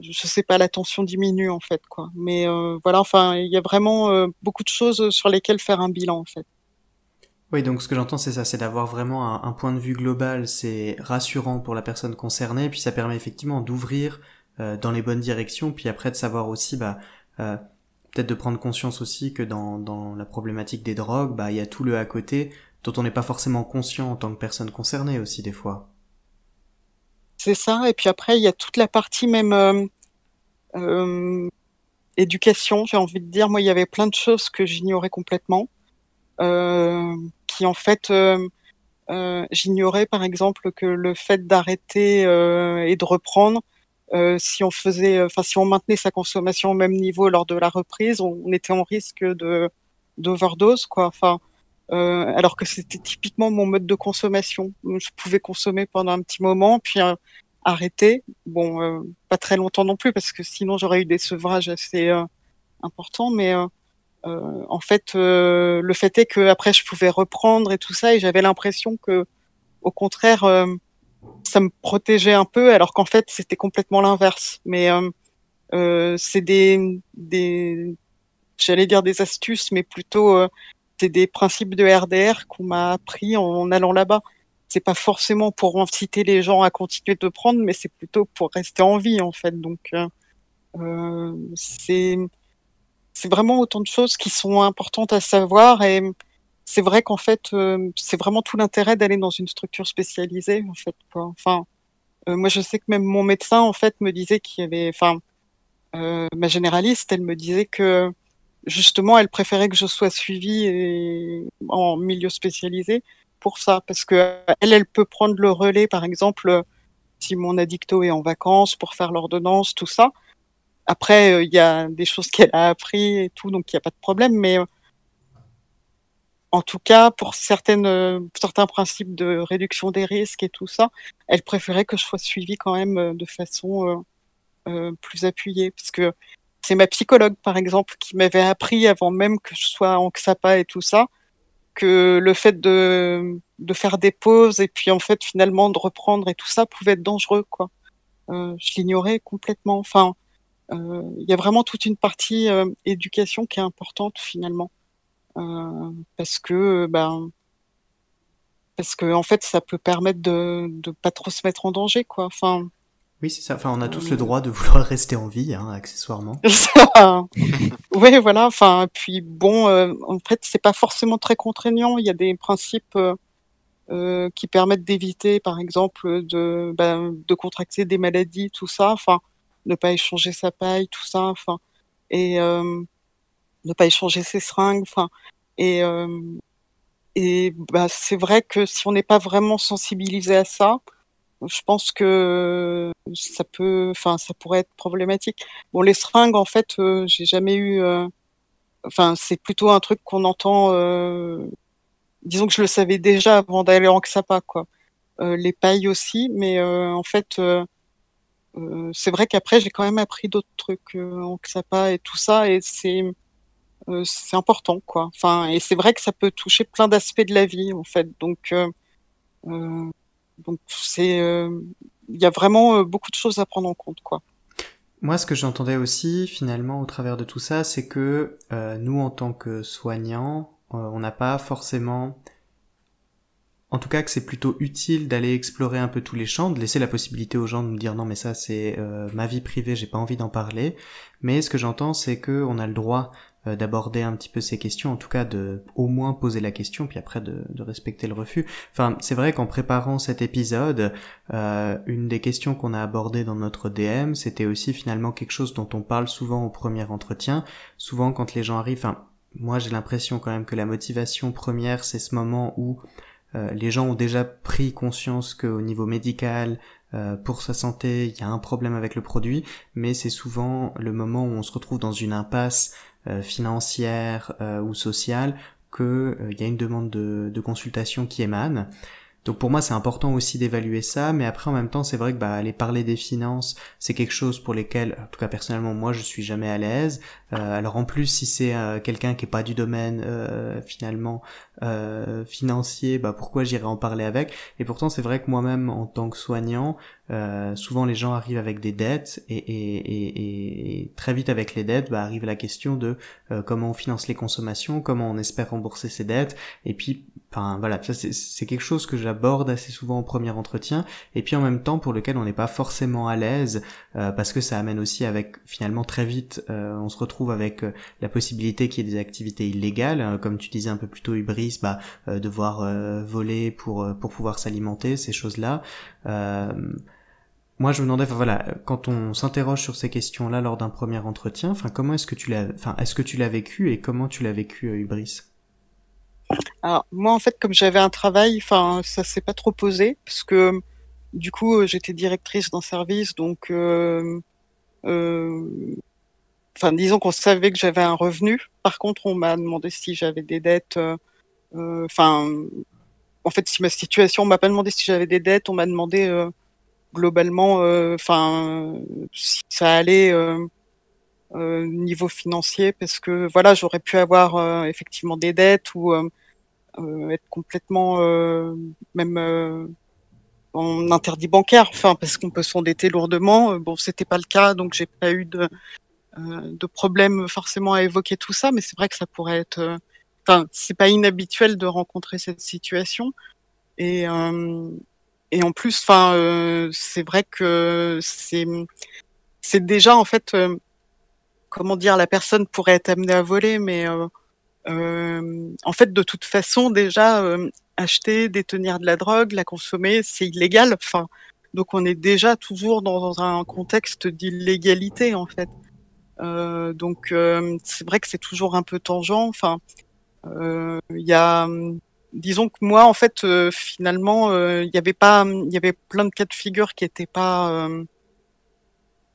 je sais pas, la tension diminue en fait, quoi. Mais voilà, enfin, il y a vraiment beaucoup de choses sur lesquelles faire un bilan en fait. Oui, donc ce que j'entends, c'est ça, c'est d'avoir vraiment un, point de vue global, c'est rassurant pour la personne concernée, puis ça permet effectivement d'ouvrir euh, dans les bonnes directions, puis après de savoir aussi, bah, euh, peut-être de prendre conscience aussi que dans, dans la problématique des drogues, bah, il y a tout le à côté dont on n'est pas forcément conscient en tant que personne concernée aussi des fois. C'est ça, et puis après, il y a toute la partie même euh, euh éducation, j'ai envie de dire. Moi, il y avait plein de choses que j'ignorais complètement. Euh, qui en fait j'ignorais par exemple que le fait d'arrêter et de reprendre si on faisait, enfin si on maintenait sa consommation au même niveau lors de la reprise, on, était en risque de d'overdose, quoi. Enfin, euh, alors que c'était typiquement mon mode de consommation. Je pouvais consommer pendant un petit moment, puis arrêter. Bon, euh, pas très longtemps non plus, parce que sinon j'aurais eu des sevrages assez importants, mais euh, en fait, euh, le fait est que après je pouvais reprendre et tout ça, et j'avais l'impression que, au contraire, euh, ça me protégeait un peu, alors qu'en fait c'était complètement l'inverse. Mais c'est des, des j'allais dire des astuces, mais plutôt c'est des principes de RDR qu'on m'a appris en allant là-bas. C'est pas forcément pour inciter les gens à continuer de prendre, mais c'est plutôt pour rester en vie en fait. Donc euh, c'est c'est vraiment autant de choses qui sont importantes à savoir et c'est vrai qu'en fait, euh, c'est vraiment tout l'intérêt d'aller dans une structure spécialisée, en fait. Enfin, euh, moi, je sais que même mon médecin, en fait, me disait qu'il y avait, enfin, euh, ma généraliste, elle me disait que justement, elle préférait que je sois suivie en milieu spécialisé pour ça, parce que elle, elle peut prendre le relais, par exemple, si mon addicto est en vacances pour faire l'ordonnance, tout ça. Après, euh, il y a des choses qu'elle a appris et tout, donc il n'y a pas de problème. Mais euh, en tout cas, pour certaines, euh, certains principes de réduction des risques et tout ça, elle préférait que je sois suivie quand même de façon plus appuyée. Parce que c'est ma psychologue, par exemple, qui m'avait appris avant même que je sois en XAPA et tout ça, que le fait de, de faire des pauses et puis en fait finalement de reprendre et tout ça pouvait être dangereux, quoi. je l'ignorais complètement. Enfin, euh, il y a vraiment toute une partie euh, éducation qui est importante finalement, euh, parce que ben parce que en fait ça peut permettre de de pas trop se mettre en danger quoi. Enfin. Oui, c'est ça. Enfin, on a tous le droit de vouloir rester en vie, hein, accessoirement. oui, voilà. Enfin, puis bon, en fait, c'est pas forcément très contraignant. Il y a des principes euh, qui permettent d'éviter, par exemple, de, ben, de contracter des maladies, tout ça. Enfin, ne pas échanger sa paille, tout ça, enfin, et euh, ne pas échanger ses seringues, enfin, et euh, et bah, c'est vrai que si on n'est pas vraiment sensibilisé à ça, je pense que ça peut, enfin, ça pourrait être problématique. Bon, les seringues, en fait, euh, j'ai jamais eu, enfin, c'est plutôt un truc qu'on entend. disons que je le savais déjà avant d'aller en XAPA, quoi. les pailles aussi, mais en fait, euh, c'est vrai qu'après j'ai quand même appris d'autres trucs euh, en XAPA et tout ça et c'est euh, c'est important quoi. Enfin et c'est vrai que ça peut toucher plein d'aspects de la vie en fait. Donc donc c'est il y a vraiment beaucoup de choses à prendre en compte quoi. Moi, ce que j'entendais aussi, finalement, au travers de tout ça, c'est que nous, en tant que soignants, on n'a pas forcément en tout cas que c'est plutôt utile d'aller explorer un peu tous les champs, de laisser la possibilité aux gens de nous dire non mais ça c'est euh, ma vie privée, j'ai pas envie d'en parler. Mais ce que j'entends c'est que on a le droit euh, d'aborder un petit peu ces questions, en tout cas de au moins poser la question, puis après de, respecter le refus. Enfin c'est vrai qu'en préparant cet épisode, euh, une des questions qu'on a abordées dans notre DM, c'était aussi finalement quelque chose dont on parle souvent au premier entretien. Souvent quand les gens arrivent, enfin moi j'ai l'impression quand même que la motivation première c'est ce moment où euh, les gens ont déjà pris conscience qu'au niveau médical, euh, pour sa santé, il y a un problème avec le produit, mais c'est souvent le moment où on se retrouve dans une impasse euh, financière ou sociale qu'il y a une demande de, consultation qui émane. Donc pour moi, c'est important aussi d'évaluer ça, mais après en même temps, c'est vrai que bah, aller parler des finances, c'est quelque chose pour lesquels, en tout cas personnellement, moi, je suis jamais à l'aise. Euh, alors en plus, si c'est euh, quelqu'un qui est pas du domaine euh, finalement euh, financier, bah pourquoi j'irais en parler avec? Et pourtant, c'est vrai que moi-même, en tant que soignant, souvent les gens arrivent avec des dettes et, et, et, et, très vite avec les dettes, bah, arrive la question de comment on finance les consommations, comment on espère rembourser ses dettes, et puis, enfin voilà, ça c'est quelque chose que j'aborde assez souvent au premier entretien, et puis en même temps pour lequel on n'est pas forcément à l'aise parce que ça amène aussi avec finalement très vite, on se retrouve avec euh, la possibilité qu'il y ait des activités illégales, euh, comme tu disais un peu plus tôt, Hubris, bah, euh, devoir voler pour pour pouvoir s'alimenter, ces choses-là. moi, je me demandais, enfin voilà, quand on s'interroge sur ces questions-là lors d'un premier entretien, enfin comment est-ce que tu l'as, enfin est-ce que tu l'as vécu et comment tu l'as vécu, Hubris Alors moi, en fait, comme j'avais un travail, enfin ça s'est pas trop posé parce que du coup, j'étais directrice d'un service, donc euh, enfin, disons qu'on savait que j'avais un revenu. Par contre, on m'a demandé si j'avais des dettes. Euh, euh, enfin, en fait, si ma situation, on m'a pas demandé si j'avais des dettes. On m'a demandé euh, globalement, enfin, si ça allait niveau financier, parce que voilà, j'aurais pu avoir effectivement des dettes ou être complètement même en interdit bancaire, enfin parce qu'on peut s'endetter lourdement. Bon, c'était pas le cas, donc j'ai pas eu de euh, de problèmes forcément à évoquer tout ça, mais c'est vrai que ça pourrait être. Euh, enfin, c'est pas inhabituel de rencontrer cette situation. Et, euh, et en plus, enfin, c'est vrai que c'est c'est déjà en fait, comment dire, la personne pourrait être amenée à voler, mais en fait, de toute façon, déjà acheter, détenir de la drogue, la consommer, c'est illégal. Donc on est déjà toujours dans un contexte d'illégalité en fait. Euh, donc euh, c'est vrai que c'est toujours un peu tangent. Euh, disons que moi, en fait, finalement, il y avait pas, il y avait plein de cas de figure qui étaient pas,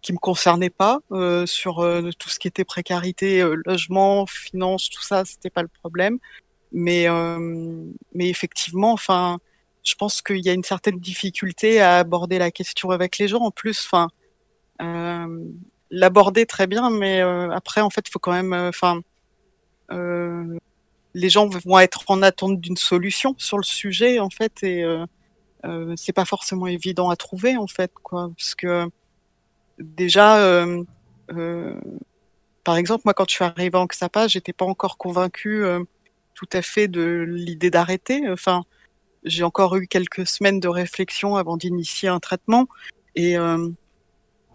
qui me concernaient pas sur tout ce qui était précarité, logement, finance, tout ça, c'était pas le problème. Mais, mais effectivement, enfin, je pense qu'il y a une certaine difficulté à aborder la question avec les gens. En plus, enfin, l'aborder très bien, mais euh, après, en fait, faut quand même, euh, enfin, euh, les gens vont être en attente d'une solution sur le sujet, en fait, et euh, c'est pas forcément évident à trouver, en fait, quoi, parce que déjà, par exemple, moi, quand je suis arrivée en XAPA, j'étais pas encore convaincue tout à fait de l'idée d'arrêter. Enfin, j'ai encore eu quelques semaines de réflexion avant d'initier un traitement, et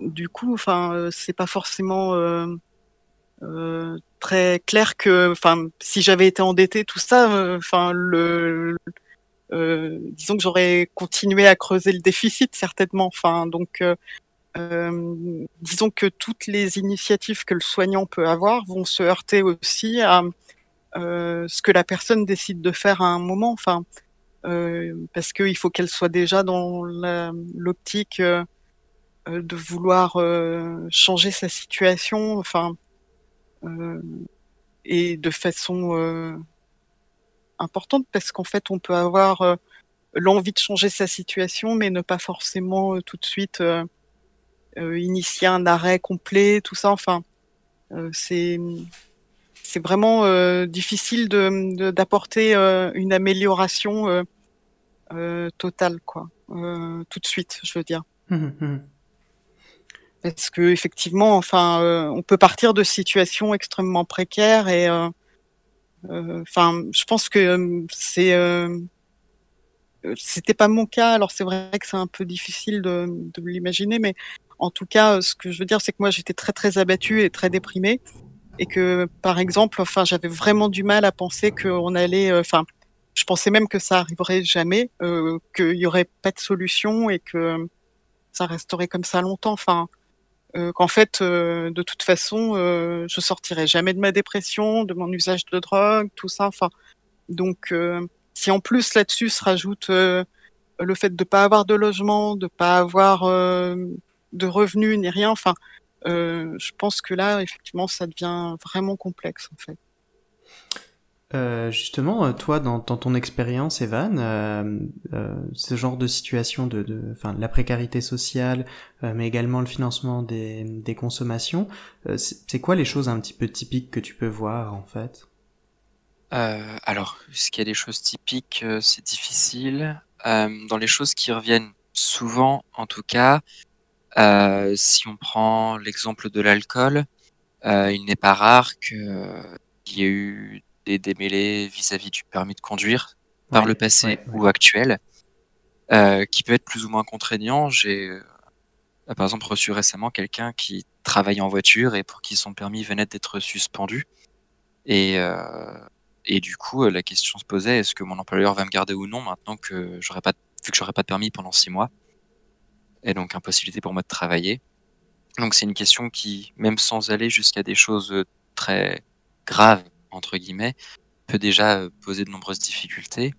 du coup, enfin, euh, c'est pas forcément euh, euh, très clair que, si j'avais été endettée, tout ça, enfin, disons que j'aurais continué à creuser le déficit certainement. Enfin, donc, disons que toutes les initiatives que le soignant peut avoir vont se heurter aussi à ce que la personne décide de faire à un moment. Enfin, parce qu'il faut qu'elle soit déjà dans l'optique euh, de vouloir euh, changer sa situation, enfin, euh, et de façon importante, parce qu'en fait, on peut avoir l'envie de changer sa situation, mais ne pas forcément tout de suite initier un arrêt complet, tout ça. Enfin, c'est c'est vraiment difficile de d'apporter une amélioration totale, quoi, tout de suite, je veux dire. Mmh mmh parce que effectivement, enfin, euh, on peut partir de situations extrêmement précaires et, euh, euh, enfin, je pense que c'est, c'était pas mon cas. Alors c'est vrai que c'est un peu difficile de, de l'imaginer, mais en tout cas, ce que je veux dire, c'est que moi, j'étais très très abattue et très déprimée, et que, par exemple, enfin, j'avais vraiment du mal à penser qu'on allait, enfin, je pensais même que ça arriverait jamais, qu'il y aurait pas de solution et que ça resterait comme ça longtemps. Enfin, euh, qu'en fait, euh, de toute façon, euh, je sortirai jamais de ma dépression, de mon usage de drogue, tout ça. Enfin, donc, si en plus là-dessus se rajoute le fait de pas avoir de logement, de pas avoir de revenus ni rien, enfin, je pense que là, effectivement, ça devient vraiment complexe en fait. Euh, justement, toi, dans, ton expérience, Evan, euh, euh, ce genre de situation de, de, enfin, la précarité sociale, mais également le financement des, des consommations, c'est quoi les choses un petit peu typiques que tu peux voir en fait? Alors, ce qu'il y a des choses typiques, c'est difficile. dans les choses qui reviennent souvent, en tout cas, si on prend l'exemple de l'alcool, il n'est pas rare qu'il y ait eu des démêlés vis-à-vis du permis de conduire par le passé ou actuel, euh, qui peut être plus ou moins contraignant. J'ai euh, par exemple reçu récemment quelqu'un qui travaillait en voiture et pour qui son permis venait d'être suspendu. Et, euh, et du coup, la question se posait est-ce que mon employeur va me garder ou non maintenant que j'aurais pas, vu que j'aurais pas de permis pendant six mois? Et donc impossibilité pour moi de travailler. Donc c'est une question qui, même sans aller jusqu'à des choses très graves entre guillemets, peut déjà euh, poser de nombreuses difficultés.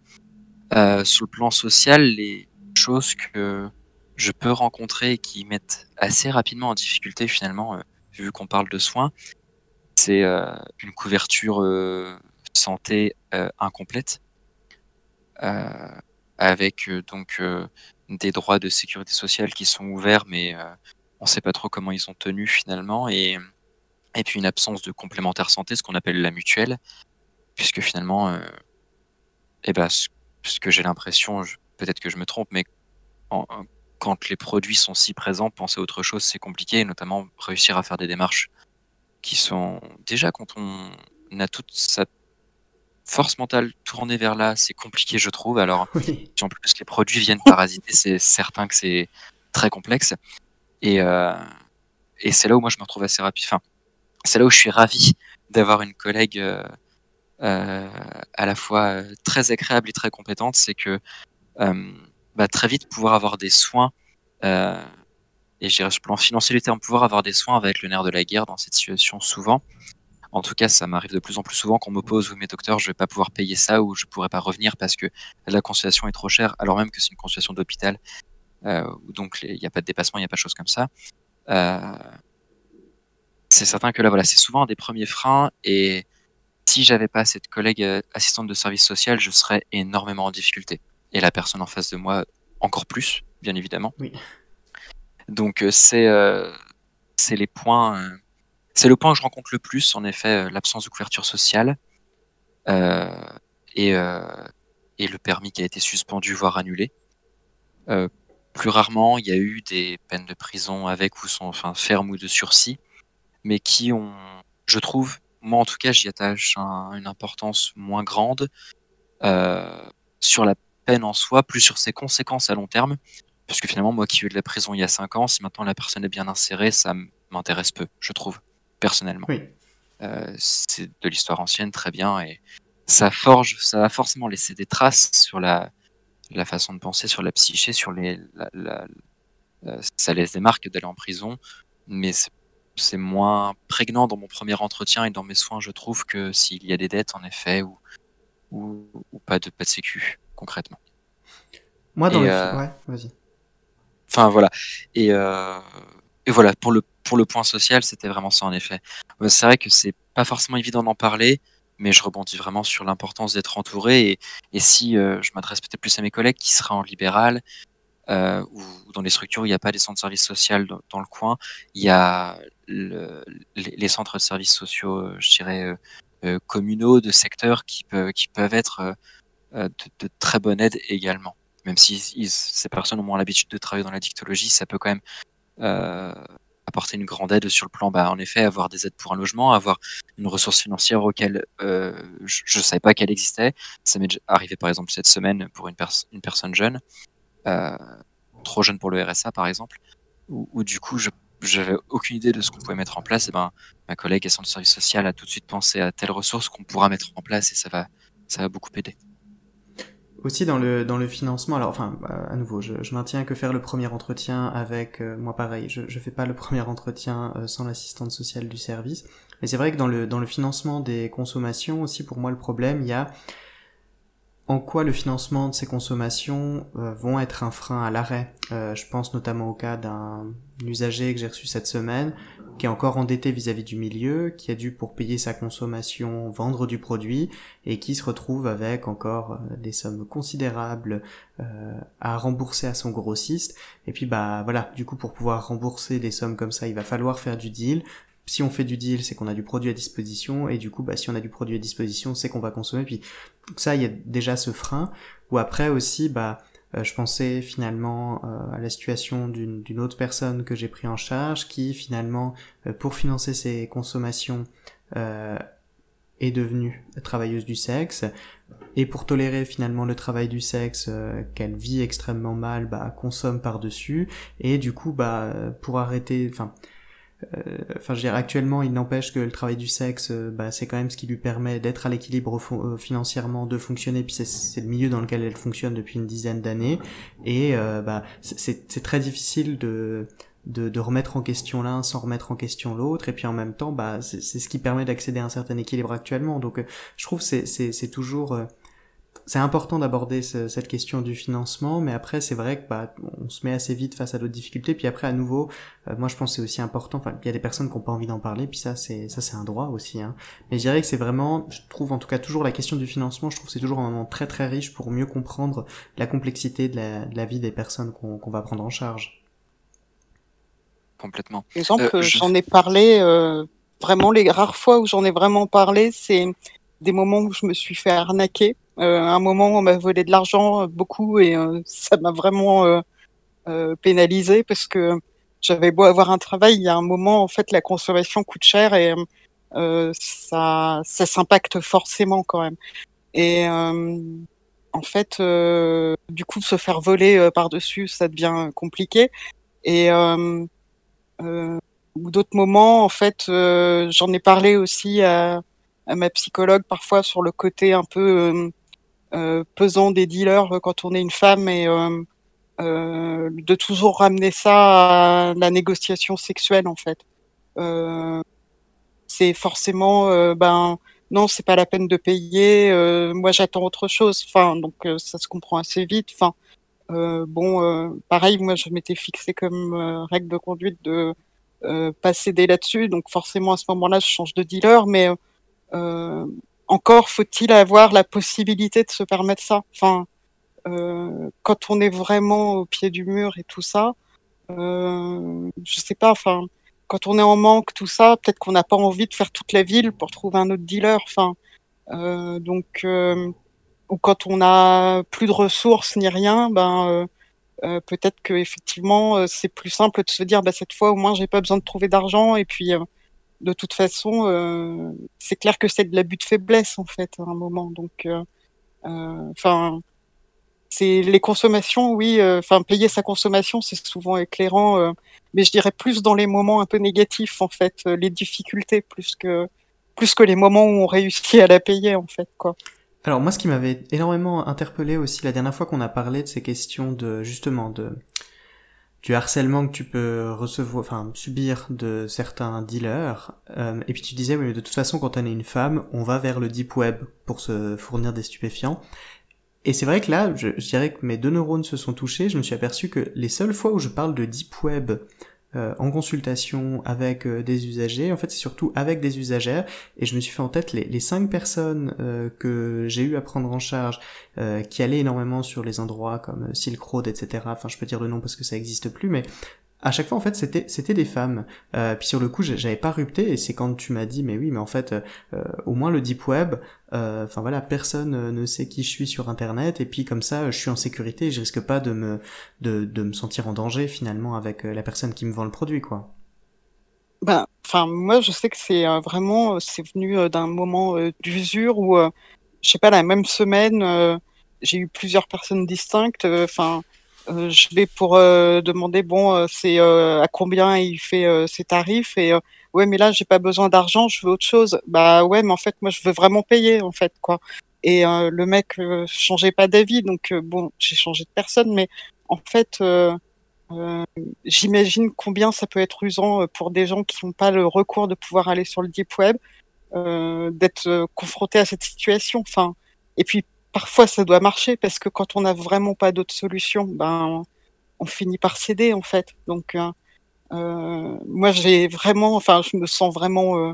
Euh, sur le plan social, les choses que je peux rencontrer et qui mettent assez rapidement en difficulté finalement, euh, vu qu'on parle de soins, c'est une couverture santé incomplète, avec donc des droits de sécurité sociale qui sont ouverts, mais on ne sait pas trop comment ils sont tenus finalement, et et puis une absence de complémentaire santé, ce qu'on appelle la mutuelle, puisque finalement, euh, eh ben, ce, que j'ai l'impression, peut-être que je me trompe, mais quand les produits sont si présents, penser à autre chose, c'est compliqué, notamment réussir à faire des démarches qui sont déjà quand on a toute sa force mentale tournée vers là, c'est compliqué, je trouve. Alors, si en plus les produits viennent parasiter, c'est certain que c'est très complexe. Et, euh, et c'est là où moi je me retrouve assez rapide. Enfin, c'est là où je suis ravi d'avoir une collègue euh, euh, à la fois très agréable et très compétente, c'est que bah, très vite pouvoir avoir des soins et j'irai sur le plan financier du terme, pouvoir avoir des soins avec le nerf de la guerre dans cette situation souvent. En tout cas, ça m'arrive de plus en plus souvent qu'on m'oppose, ou mes docteurs, je vais pas pouvoir payer ça ou je pourrais pas revenir parce que la consultation est trop chère, alors même que c'est une consultation d'hôpital, euh, donc il n'y a pas de dépassement, il n'y a pas de choses comme ça. Euh, c'est certain que là, voilà, c'est souvent un des premiers freins. Et si j'avais pas cette collègue euh, assistante de service social, je serais énormément en difficulté. Et la personne en face de moi, encore plus, bien évidemment. Oui. Donc euh, c'est euh, c'est les points, c'est le point que je rencontre le plus, en effet, l'absence de couverture sociale et et le permis qui a été suspendu voire annulé. plus rarement, il y a eu des peines de prison avec ou sans, enfin ferme ou de sursis mais qui ont, je trouve, moi en tout cas, j'y attache une importance moins grande euh, sur la peine en soi, plus sur ses conséquences à long terme. Parce que finalement, moi qui ai eu de la prison il y a 5 ans, si maintenant la personne est bien insérée, ça m'intéresse peu, je trouve, personnellement. Euh, c'est de l'histoire ancienne, très bien, et ça forge, ça va forcément laisser des traces sur la, la façon de penser, sur la psyché, sur les, la, euh, ça laisse des marques d'aller en prison, mais c'est moins prégnant dans mon premier entretien et dans mes soins, je trouve, que s'il y a des dettes, en effet, ou, ou, pas, de, pas de sécu, concrètement. Moi, dans le... Euh, ouais, vas-y. Enfin, voilà. Et, euh... et voilà, pour le, pour le point social, c'était vraiment ça, en effet. Euh, c'est vrai que c'est pas forcément évident d'en parler, mais je rebondis vraiment sur l'importance d'être entouré. Et, si euh, je m'adresse peut-être plus à mes collègues qui seraient en libéral, euh, ou dans les structures où il n'y a pas des centres de services sociaux dans, le coin, il y a le, les, centres de services sociaux, je dirais, communaux, de secteurs qui, peuvent, être de, très bonne aide également. Même si ces personnes ont moins l'habitude de travailler dans la dictologie, ça peut quand même apporter une grande aide sur le plan, bah, en effet, avoir des aides pour un logement, avoir une ressource financière auquel euh, je ne savais pas qu'elle existait. Ça m'est arrivé par exemple cette semaine pour une, une personne jeune, euh, trop jeune pour le RSA par exemple, où, du coup je j'avais aucune idée de ce qu'on pouvait mettre en place, et ben ma collègue à centre service social a tout de suite pensé à telle ressource qu'on pourra mettre en place et ça va ça va beaucoup aider. Aussi dans le dans le financement, alors enfin bah, à nouveau, je, je, maintiens que faire le premier entretien avec euh, moi pareil, je je fais pas le premier entretien euh, sans l'assistante sociale du service, mais c'est vrai que dans le dans le financement des consommations aussi pour moi le problème il y a en quoi le financement de ces consommations euh, vont être un frein à l'arrêt. Euh, je pense notamment au cas d'un usager que j'ai reçu cette semaine, qui est encore endetté vis-à-vis du milieu, qui a dû pour payer sa consommation vendre du produit et qui se retrouve avec encore euh, des sommes considérables à rembourser à son grossiste. Et puis bah voilà, du coup pour pouvoir rembourser des sommes comme ça, il va falloir faire du deal, si on fait du deal, c'est qu'on a du produit à disposition, et du coup, bah, si on a du produit à disposition, c'est qu'on va consommer. Puis ça, il y a déjà ce frein. Ou après aussi, bah, euh, je pensais finalement euh, à la situation d'une autre personne que j'ai pris en charge, qui finalement, euh, pour financer ses consommations, est devenue travailleuse du sexe. Et pour tolérer finalement le travail du sexe qu'elle vit extrêmement mal, bah, consomme par-dessus. Et du coup, bah, pour arrêter, enfin, euh, enfin, je veux dire, actuellement, il n'empêche que le travail du sexe, euh, bah, c'est quand même ce qui lui permet d'être à l'équilibre euh, financièrement, de fonctionner. Puis c'est le milieu dans lequel elle fonctionne depuis une dizaine d'années, et bah, c'est très difficile de, de, de remettre en question l'un sans remettre en question l'autre. Et puis en même temps, bah, c'est ce qui permet d'accéder à un certain équilibre actuellement. Donc, je trouve c'est c'est toujours c'est important d'aborder cette question du financement, mais après c'est vrai que bah, on se met assez vite face à d'autres difficultés. Puis après à nouveau, euh, moi je pense que c'est aussi important. Enfin, il y a des personnes qui n'ont pas envie d'en parler, puis ça c'est ça c'est un droit aussi. Hein. Mais je dirais que c'est vraiment, je trouve en tout cas toujours la question du financement, je trouve c'est toujours un moment très très riche pour mieux comprendre la complexité de la, de la vie des personnes qu'on va prendre en charge. Complètement. Exemple, euh, j'en ai parlé. Euh, vraiment, les rares fois où j'en ai vraiment parlé, c'est des moments où je me suis fait arnaquer euh, un moment, on m'a volé de l'argent euh, beaucoup et euh, ça m'a vraiment pénalisé parce que j'avais beau avoir un travail, il y a un moment, en fait, la consommation coûte cher et ça, ça s'impacte forcément quand même. Et en fait, du coup, se faire voler par-dessus, ça devient compliqué. Et d'autres moments, en fait, j'en ai parlé aussi à, à, ma psychologue parfois sur le côté un peu euh, pesant des dealers euh, quand on est une femme et euh, de toujours ramener ça à la négociation sexuelle en fait. c'est forcément ben non, c'est pas la peine de payer. moi, j'attends autre chose. Enfin, donc ça se comprend assez vite. Enfin, bon, pareil, moi, je m'étais fixé comme règle de conduite de pas céder là-dessus. Donc forcément, à ce moment-là, je change de dealer. Mais encore faut-il avoir la possibilité de se permettre ça. Enfin, euh, quand on est vraiment au pied du mur et tout ça, euh, je sais pas. Enfin, quand on est en manque, tout ça, peut-être qu'on n'a pas envie de faire toute la ville pour trouver un autre dealer. Enfin, euh, donc, euh, ou quand on a plus de ressources ni rien, ben euh, euh, peut-être que effectivement c'est plus simple de se dire bah cette fois au moins j'ai pas besoin de trouver d'argent et puis de toute façon, euh, c'est clair que c'est de l'abus de faiblesse en fait à un moment. Donc, euh, euh, enfin, c'est les consommations, oui. Enfin, payer sa consommation, c'est souvent éclairant, mais je dirais plus dans les moments un peu négatifs en fait, les difficultés plus que plus que les moments où on réussit à la payer en fait, quoi. Alors moi, ce qui m'avait énormément interpellé aussi la dernière fois qu'on a parlé de ces questions de justement de du harcèlement que tu peux recevoir, enfin subir de certains dealers. Euh, et puis tu disais, oui, de toute façon, quand on est une femme, on va vers le deep web pour se fournir des stupéfiants. Et c'est vrai que là, je, je, dirais que mes deux neurones se sont touchés. Je me suis aperçu que les seules fois où je parle de deep web euh, en consultation avec euh, des usagers. En fait, c'est surtout avec des usagères. Et je me suis fait en tête les, cinq personnes euh, que j'ai eu à prendre en charge, qui allaient énormément sur les endroits comme Silk Road, etc. Enfin, je peux dire le nom parce que ça n'existe plus, mais à chaque fois en fait c'était c'était des femmes. Euh, puis sur le coup j'avais pas rupté et c'est quand tu m'as dit mais oui mais en fait euh, au moins le deep web euh, enfin voilà personne ne sait qui je suis sur internet et puis comme ça je suis en sécurité et je risque pas de me de, de me sentir en danger finalement avec la personne qui me vend le produit quoi. Ben enfin moi je sais que c'est vraiment c'est venu d'un moment d'usure où je sais pas la même semaine j'ai eu plusieurs personnes distinctes enfin euh, je vais pour euh, demander bon euh, c'est à combien il fait ses tarifs et ouais mais là j'ai pas besoin d'argent je veux autre chose. Bah ouais mais en fait moi je veux vraiment payer en fait quoi. Et le mec changeait pas d'avis donc bon j'ai changé de personne mais en fait j'imagine combien ça peut être usant pour des gens qui n'ont pas le recours de pouvoir aller sur le deep web d'être confrontés à cette situation enfin. Et puis parfois ça doit marcher parce que quand on n'a vraiment pas d'autre solution, ben on finit par céder en fait. Donc euh, euh, moi j'ai vraiment, enfin je me sens vraiment euh,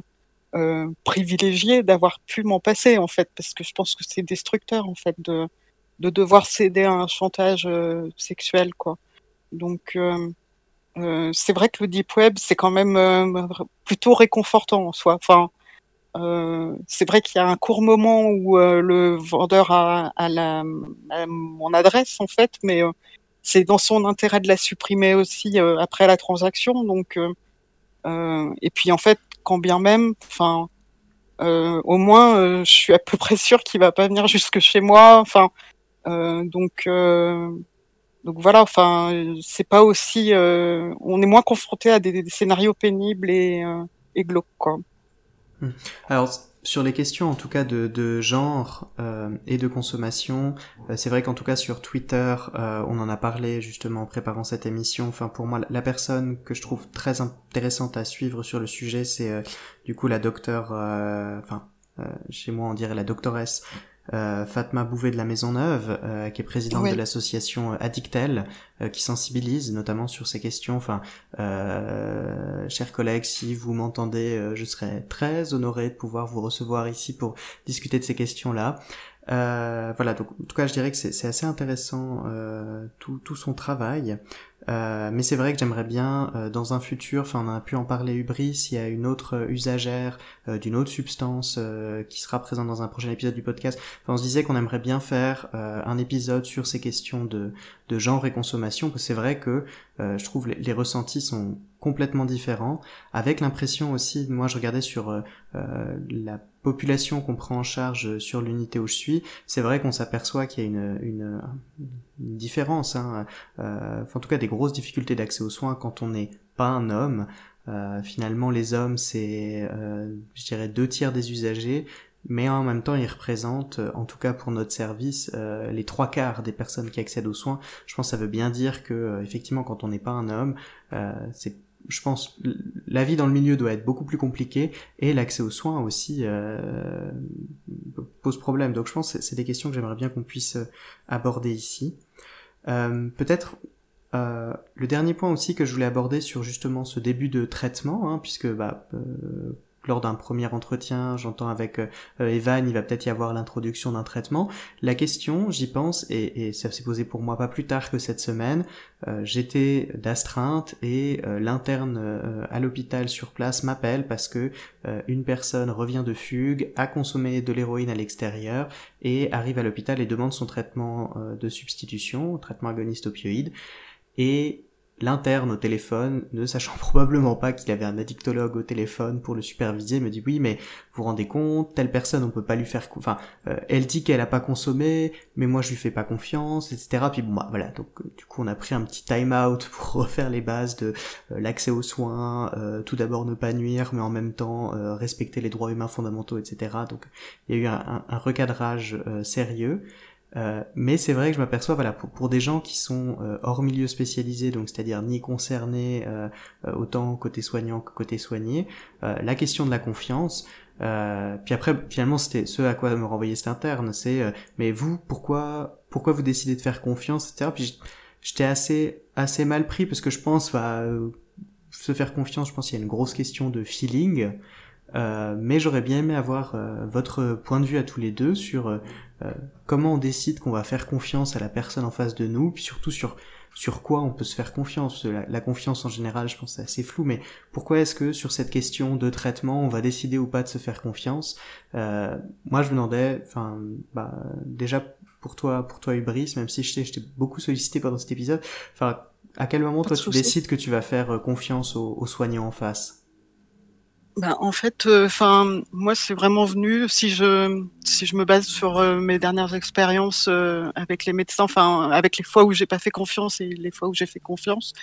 euh privilégiée d'avoir pu m'en passer en fait parce que je pense que c'est destructeur en fait de de devoir céder à un chantage sexuel quoi. Donc c'est vrai que le deep web c'est quand même plutôt réconfortant en soi. Enfin euh, c'est vrai qu'il y a un court moment où euh, le vendeur a, a, la, mon adresse en fait, mais euh, c'est dans son intérêt de la supprimer aussi après la transaction. Donc, et puis en fait, quand bien même, enfin, au moins, je suis à peu près sûr qu'il va pas venir jusque chez moi. Enfin, donc. donc voilà, enfin, c'est pas aussi, on est moins confronté à des, des scénarios pénibles et, et glauques, quoi. Hmm. Alors sur les questions en tout cas de, genre euh, et de consommation, euh, c'est vrai qu'en tout cas sur Twitter, euh, on en a parlé justement en préparant cette émission. Enfin pour moi, la personne que je trouve très intéressante à suivre sur le sujet, c'est du coup la docteure, euh, enfin chez moi on dirait la doctoresse euh, Fatma Bouvet de la Maison Neuve, euh, qui est présidente de l'association Addictel, euh, qui sensibilise notamment sur ces questions. Enfin, chers collègues, si vous m'entendez, je serais très honoré de pouvoir vous recevoir ici pour discuter de ces questions-là. Euh, voilà, donc en tout cas, je dirais que c'est assez intéressant euh, tout, tout, son travail. Euh, mais c'est vrai que j'aimerais bien, euh, dans un futur, enfin, on a pu en parler Hubris, il y a une autre usagère euh, d'une autre substance qui sera présente dans un prochain épisode du podcast. Enfin, on se disait qu'on aimerait bien faire un épisode sur ces questions de, de genre et consommation, parce que c'est vrai que je trouve les, les ressentis sont complètement différents, avec l'impression aussi, moi je regardais sur euh, la population qu'on prend en charge sur l'unité où je suis, c'est vrai qu'on s'aperçoit qu'il y a une, une, différence, hein, euh, en tout cas des grosses difficultés d'accès aux soins quand on n'est pas un homme. Euh, finalement, les hommes, c'est, euh, je dirais, deux tiers des usagers, mais en même temps, ils représentent, en tout cas pour notre service, euh, les trois quarts des personnes qui accèdent aux soins. Je pense que ça veut bien dire que, euh, effectivement, quand on n'est pas un homme, euh, c'est je pense la vie dans le milieu doit être beaucoup plus compliquée et l'accès aux soins aussi euh, pose problème. Donc je pense que c'est des questions que j'aimerais bien qu'on puisse euh, aborder ici. Euh, Peut-être euh, le dernier point aussi que je voulais aborder sur justement ce début de traitement, hein, puisque bah, euh, lors d'un premier entretien, j'entends avec euh, Evan, il va peut-être y avoir l'introduction d'un traitement. La question, j'y pense, et, ça s'est posé pour moi pas plus tard que cette semaine, euh, j'étais d'astreinte et euh, l'interne euh, à l'hôpital sur place m'appelle parce que euh, une personne revient de fugue, a consommé de l'héroïne à l'extérieur et arrive à l'hôpital et demande son traitement de substitution, traitement agoniste opioïde. Et l'interne au téléphone, ne sachant probablement pas qu'il avait un addictologue au téléphone pour le superviser, me dit oui mais vous rendez compte, telle personne on peut pas lui faire, enfin euh, elle dit qu'elle a pas consommé, mais moi je lui fais pas confiance, etc. Puis bon bah, voilà donc euh, du coup on a pris un petit time out pour refaire les bases de euh, l'accès aux soins, tout d'abord ne pas nuire, mais en même temps respecter les droits humains fondamentaux, etc. Donc il y a eu un recadrage sérieux. Euh, mais c'est vrai que je m'aperçois, voilà, pour, pour, des gens qui sont euh, hors milieu spécialisé, donc c'est-à-dire ni concernés euh, euh, autant côté soignant que côté soigné, la question de la confiance. puis après, finalement, c'était ce à quoi me renvoyait cet interne, c'est mais vous, pourquoi, pourquoi vous décidez de faire confiance, etc. Puis j'étais assez, assez mal pris parce que je pense, bah, se faire confiance, je pense qu'il y a une grosse question de feeling. Euh, mais j'aurais bien aimé avoir euh, votre point de vue à tous les deux sur euh, comment on décide qu'on va faire confiance à la personne en face de nous, puis surtout sur sur quoi on peut se faire confiance? La, la confiance en général, je pense, c'est assez flou, mais pourquoi est-ce que sur cette question de traitement, on va décider ou pas de se faire confiance? Moi, je me demandais, enfin, bah, déjà pour toi, pour toi, Hubris, même si je t'ai beaucoup sollicité pendant cet épisode, enfin, à quel moment toi tu décides que tu vas faire confiance aux, aux soignants en face? Ben, en fait, enfin, euh, moi, c'est vraiment venu. Si je si je me base sur euh, mes dernières expériences euh, avec les médecins, enfin, avec les fois où j'ai pas fait confiance et les fois où j'ai fait confiance,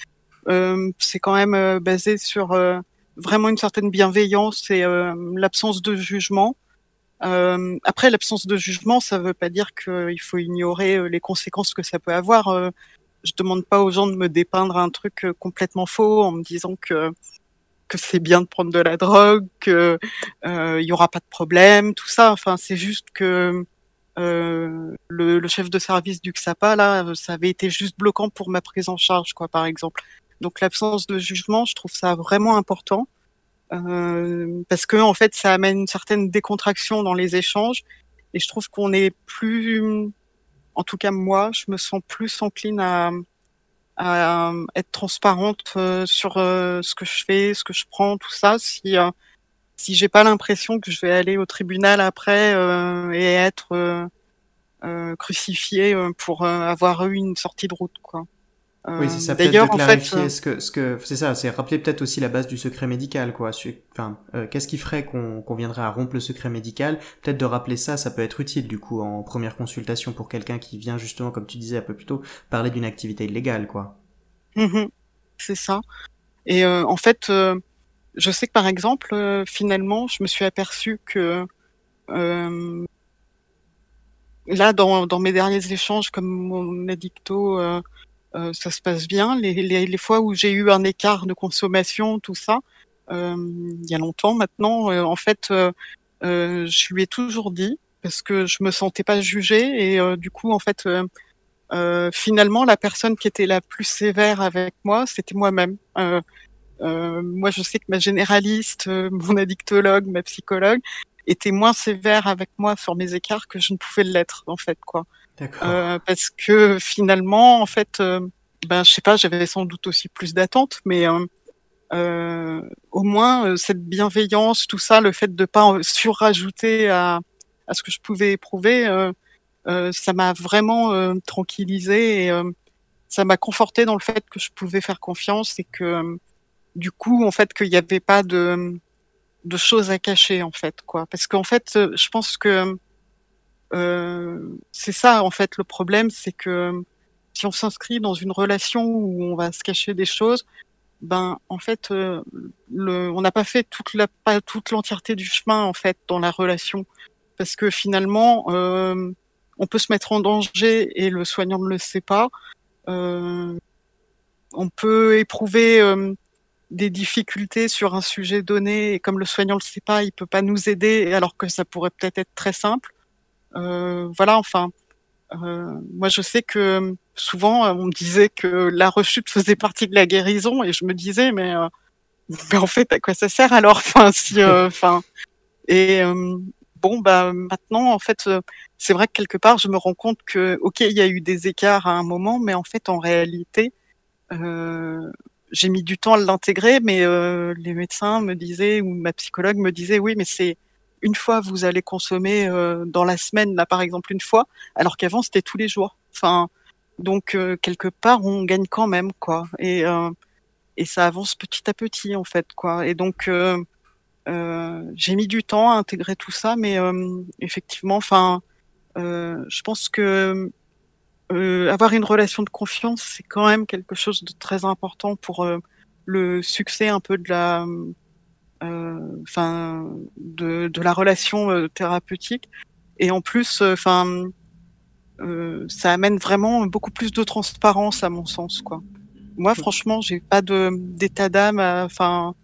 c'est quand même basé sur vraiment une certaine bienveillance et l'absence de jugement. après, l'absence de jugement, ça veut pas dire qu'il faut ignorer les conséquences que ça peut avoir. je demande pas aux gens de me dépeindre un truc complètement faux en me disant que que c'est bien de prendre de la drogue, que il euh, y aura pas de problème, tout ça. Enfin, c'est juste que le, le, chef de service du XAPA, là, ça avait été juste bloquant pour ma prise en charge, quoi, par exemple. Donc l'absence de jugement, je trouve ça vraiment important. Euh, parce que en fait, ça amène une certaine décontraction dans les échanges, et je trouve qu'on est plus, en tout cas moi, je me sens plus encline à, à être transparente euh, sur euh, ce que je fais, ce que je prends, tout ça. Si si j'ai pas l'impression que je vais aller au tribunal après et être crucifié pour avoir eu une sortie de route, quoi oui, c'est ça. D'ailleurs, en fait, euh, ce que, ce que, c'est ça, c'est rappeler peut-être aussi la base du secret médical, quoi. Enfin, euh, qu'est-ce qui ferait qu'on qu'on viendrait à rompre le secret médical? Peut-être de rappeler ça, ça peut être utile du coup en première consultation pour quelqu'un qui vient justement, comme tu disais un peu plus tôt, parler d'une activité illégale, quoi. Mmh c'est ça. Et euh, en fait, je sais que par exemple, finalement, je me suis aperçu que là, dans, dans mes derniers échanges, comme mon addicto euh, ça se passe bien. Les, les, les fois où j'ai eu un écart de consommation, tout ça, euh, il y a longtemps maintenant, euh, en fait, je lui ai toujours dit parce que je me sentais pas jugée et du coup, en fait, finalement, la personne qui était la plus sévère avec moi, c'était moi-même. Euh, moi, je sais que ma généraliste, mon addictologue, ma psychologue était moins sévère avec moi sur mes écarts que je ne pouvais l'être, en fait, quoi. Euh, parce que finalement, en fait, euh, ben je sais pas, j'avais sans doute aussi plus d'attentes, mais euh, euh au moins cette bienveillance, tout ça, le fait de pas surrajouter à, à ce que je pouvais éprouver, ça m'a vraiment tranquillisé et ça m'a conforté dans le fait que je pouvais faire confiance et que du coup, en fait, qu'il n'y avait pas de de choses à cacher en fait quoi. Parce qu'en fait je pense que euh, c'est ça en fait le problème, c'est que si on s'inscrit dans une relation où on va se cacher des choses, ben en fait, euh, on n'a pas fait toute l'entièreté du chemin en fait dans la relation, parce que finalement, euh, on peut se mettre en danger et le soignant ne le sait pas. Euh, on peut éprouver euh, des difficultés sur un sujet donné et comme le soignant le sait pas, il peut pas nous aider alors que ça pourrait peut-être être très simple. Euh, voilà, enfin, euh, moi je sais que souvent on me disait que la rechute faisait partie de la guérison et je me disais mais, euh, mais en fait à quoi ça sert alors? Enfin, si, enfin, et bon bah maintenant en fait c'est vrai que quelque part je me rends compte que ok il y a eu des écarts à un moment mais en fait en réalité euh, j'ai mis du temps à l'intégrer mais euh, les médecins me disaient ou ma psychologue me disait oui mais c'est une fois vous allez consommer euh, dans la semaine, là par exemple une fois, alors qu'avant c'était tous les jours. Enfin, donc euh, quelque part on gagne quand même quoi, et euh, et ça avance petit à petit en fait quoi. Et donc j'ai mis du temps à intégrer tout ça, mais effectivement, enfin, je pense que avoir une relation de confiance, c'est quand même quelque chose de très important pour le succès un peu de la enfin de, de, la relation euh, thérapeutique. Et en plus, euh, enfin, ça amène vraiment beaucoup plus de transparence à mon sens, quoi. Moi, franchement, j'ai pas de d'état d'âme, enfin,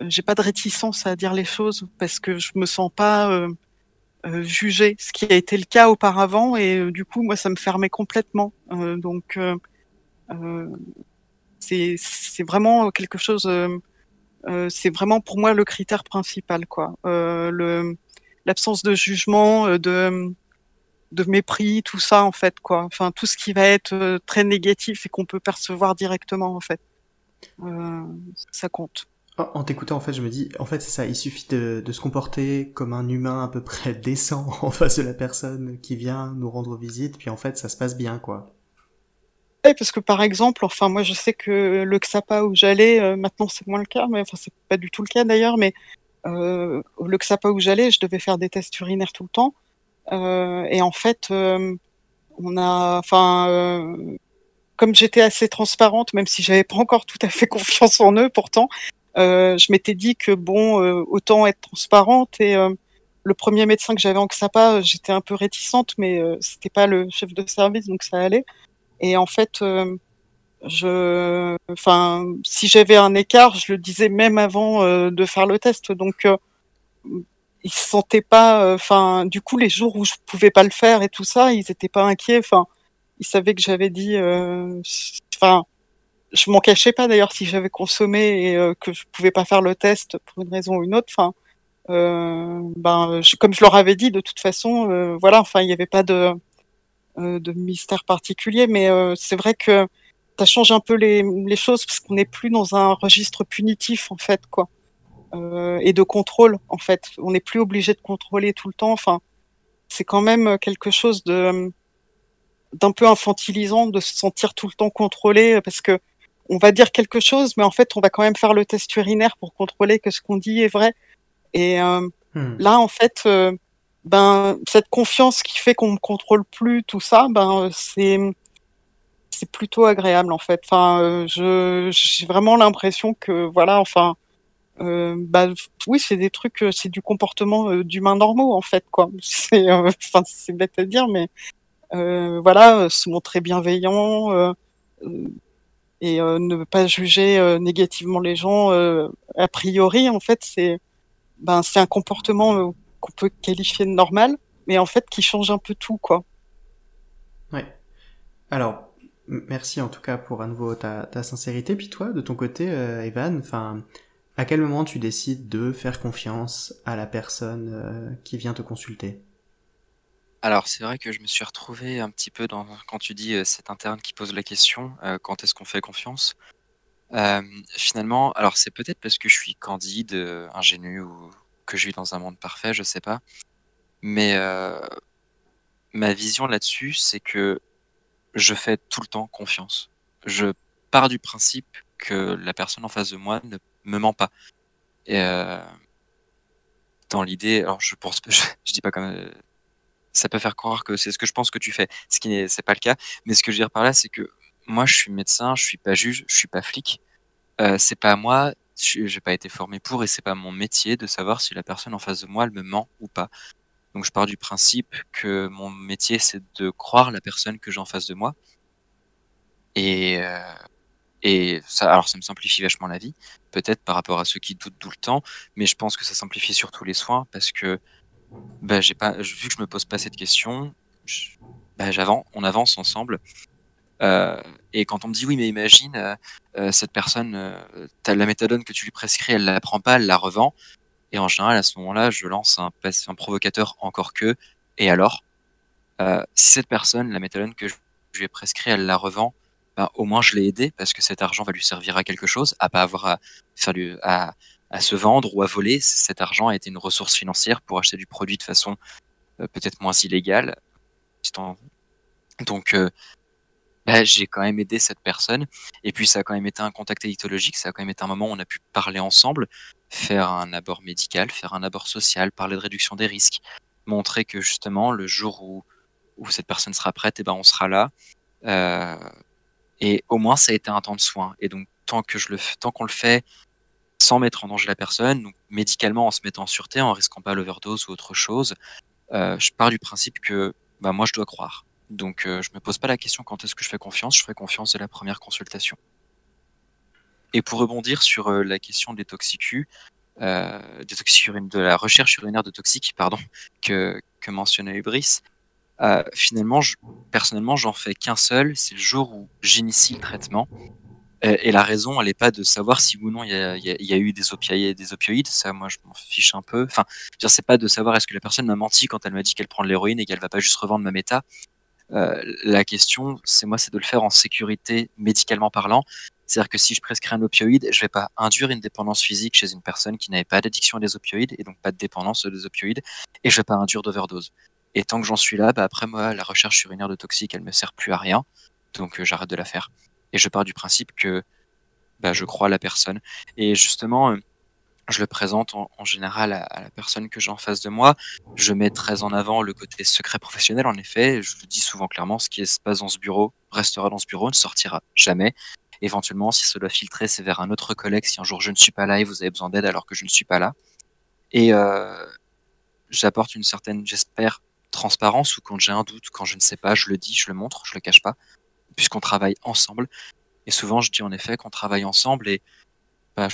j'ai pas de réticence à dire les choses parce que je me sens pas euh, jugée, ce qui a été le cas auparavant et du coup, moi, ça me fermait complètement. donc, c'est c'est vraiment quelque chose euh, c'est vraiment pour moi le critère principal, quoi. Euh, l'absence de jugement, euh, de de mépris, tout ça en fait, quoi. Enfin, tout ce qui va être très négatif et qu'on peut percevoir directement, en fait, ça compte. En t'écoutant, en fait, je me dis, en fait, c'est ça, il suffit de, de, se comporter comme un humain à peu près décent en face de la personne qui vient nous rendre visite, puis en fait, ça se passe bien, quoi parce que par exemple, enfin moi je sais que le XAPA où j'allais, euh, maintenant c'est moins le cas, mais enfin c'est pas du tout le cas d'ailleurs, mais euh, le XAPA où j'allais, je devais faire des tests urinaires tout le temps, euh, et en fait, on a, enfin, comme j'étais assez transparente, même si j'avais pas encore tout à fait confiance en eux, pourtant, je m'étais dit que bon, autant être transparente et le premier médecin que j'avais en XAPA, j'étais un peu réticente, mais c'était pas le chef de service, donc ça allait. Et en fait, euh, je, enfin, si j'avais un écart, je le disais même avant euh, de faire le test. Donc, euh, ils se sentaient pas, enfin, du coup, les jours où je pouvais pas le faire et tout ça, ils étaient pas inquiets. Enfin, ils savaient que j'avais dit, enfin, je m'en cachais pas d'ailleurs si j'avais consommé et que je pouvais pas faire le test pour une raison ou une autre. Enfin, ben, comme je leur avais dit, de toute façon, voilà, enfin, il n'y avait pas de de mystère particulier, mais c'est vrai que ça change un peu les, les choses parce qu'on n'est plus dans un registre punitif en fait, quoi. Euh, et de contrôle en fait. On n'est plus obligé de contrôler tout le temps. Enfin, c'est quand même quelque chose de d'un peu infantilisant de se sentir tout le temps contrôlé parce que on va dire quelque chose, mais en fait, on va quand même faire le test urinaire pour contrôler que ce qu'on dit est vrai. Et euh, hmm. là, en fait, euh, ben cette confiance qui fait qu'on ne contrôle plus tout ça, ben c'est c'est plutôt agréable en fait. Enfin, je j'ai vraiment l'impression que voilà, enfin, euh, bah oui, c'est des trucs, euh, c'est du comportement euh, d'humains normaux en fait quoi. C'est, enfin c'est bête à dire, mais voilà, se montrer bienveillant et ne pas juger négativement les gens a priori en fait c'est ben c'est un comportement qu'on peut qualifier de normal, mais en fait qui change un peu tout quoi. Ouais. Alors merci en tout cas pour à nouveau ta, ta sincérité. Puis toi, de ton côté, Evan, enfin à quel moment tu décides de faire confiance à la personne euh, qui vient te consulter? Alors c'est vrai que je me suis retrouvé un petit peu dans quand tu dis euh, cet interne qui pose la question euh, quand est-ce qu'on fait confiance? Finalement, alors c'est peut-être parce que je suis candide, ingénu ou que je vis dans un monde parfait, je sais pas. Mais ma vision là-dessus, c'est que je fais tout le temps confiance. Je pars du principe que la personne en face de moi ne me ment pas. Et euh, dans l'idée, alors je pense, je, je dis pas comme euh, ça peut faire croire que c'est ce que je pense que tu fais, ce qui n'est c'est pas le cas. Mais ce que je veux dire par là, c'est que moi, je suis médecin, je suis pas juge, je suis pas flic. Euh, c'est pas à moi, j'ai pas été formé pour et c'est pas mon métier de savoir si la personne en face de moi elle me ment ou pas. Donc je pars du principe que mon métier c'est de croire la personne que j'ai en face de moi. Et euh, ça, alors ça me simplifie vachement la vie, peut-être par rapport à ceux qui doutent tout le temps, mais je pense que ça simplifie surtout les soins parce que bah, j'ai pas, vu que je me pose pas cette question, bah, j'avance, on avance ensemble. Euh, et quand on me dit oui, mais imagine euh, euh, cette personne, as la méthadone que tu lui prescris, elle la prend pas, elle la revend. Et en général, à ce moment-là, je lance un, provocateur encore que. Et alors, si cette personne, la méthadone que je lui ai prescrit, elle la revend, bah, au moins je l'ai aidé parce que cet argent va lui servir à quelque chose, à pas avoir à à, se vendre ou à voler. Cet argent a été une ressource financière pour acheter du produit de façon peut-être moins illégale. Donc bah, j'ai quand même aidé cette personne. Et puis ça a quand même été un contact éditologique, ça a quand même été un moment où on a pu parler ensemble, faire un abord médical, faire un abord social, parler de réduction des risques, montrer que justement le jour où, où cette personne sera prête, et eh ben on sera là. Euh, et au moins, ça a été un temps de soin. Et donc, tant que le, tant qu'on le fait sans mettre en danger la personne, donc médicalement en se mettant en sûreté, en risquant pas l'overdose ou autre chose, euh, je pars du principe que bah, moi, je dois croire. Donc, euh, je me pose pas la question quand est-ce que je fais confiance? Je fais confiance dès la première consultation. Et pour rebondir sur euh, la question des toxicus, euh, de la recherche urinaire de toxiques, pardon, que, mentionnait Ubris, finalement, personnellement, j'en fais qu'un seul, c'est le jour où j'initie le traitement. Et la raison, elle n'est pas de savoir si ou non il y a, eu des opioïdes, des opioïdes. Ça, moi, je m'en fiche un peu. Enfin, c'est pas de savoir est-ce que la personne m'a menti quand elle m'a dit qu'elle prend de l'héroïne et qu'elle va pas juste revendre ma méta. Euh, la question, c'est moi, c'est de le faire en sécurité médicalement parlant. C'est-à-dire que si je prescris un opioïde, je vais pas induire une dépendance physique chez une personne qui n'avait pas d'addiction à des opioïdes et donc pas de dépendance des opioïdes, et je vais pas induire d'overdose. Et tant que j'en suis là, bah après moi, la recherche urinaire de toxique, elle me sert plus à rien. Donc euh, j'arrête de la faire. Et je pars du principe que bah, je crois à la personne. Et justement, euh, je le présente en, général à, la personne que j'ai en face de moi. Je mets très en avant le côté secret professionnel, en effet. Je le dis souvent clairement, ce qui se passe dans ce bureau restera dans ce bureau, ne sortira jamais. Éventuellement, si ça doit filtrer, c'est vers un autre collègue si un jour je ne suis pas là et vous avez besoin d'aide alors que je ne suis pas là. Et euh, j'apporte une certaine, j'espère, transparence ou quand j'ai un doute, quand je ne sais pas, je le dis, je le montre, je le cache pas, puisqu'on travaille ensemble. Et souvent, je dis en effet qu'on travaille ensemble et bah,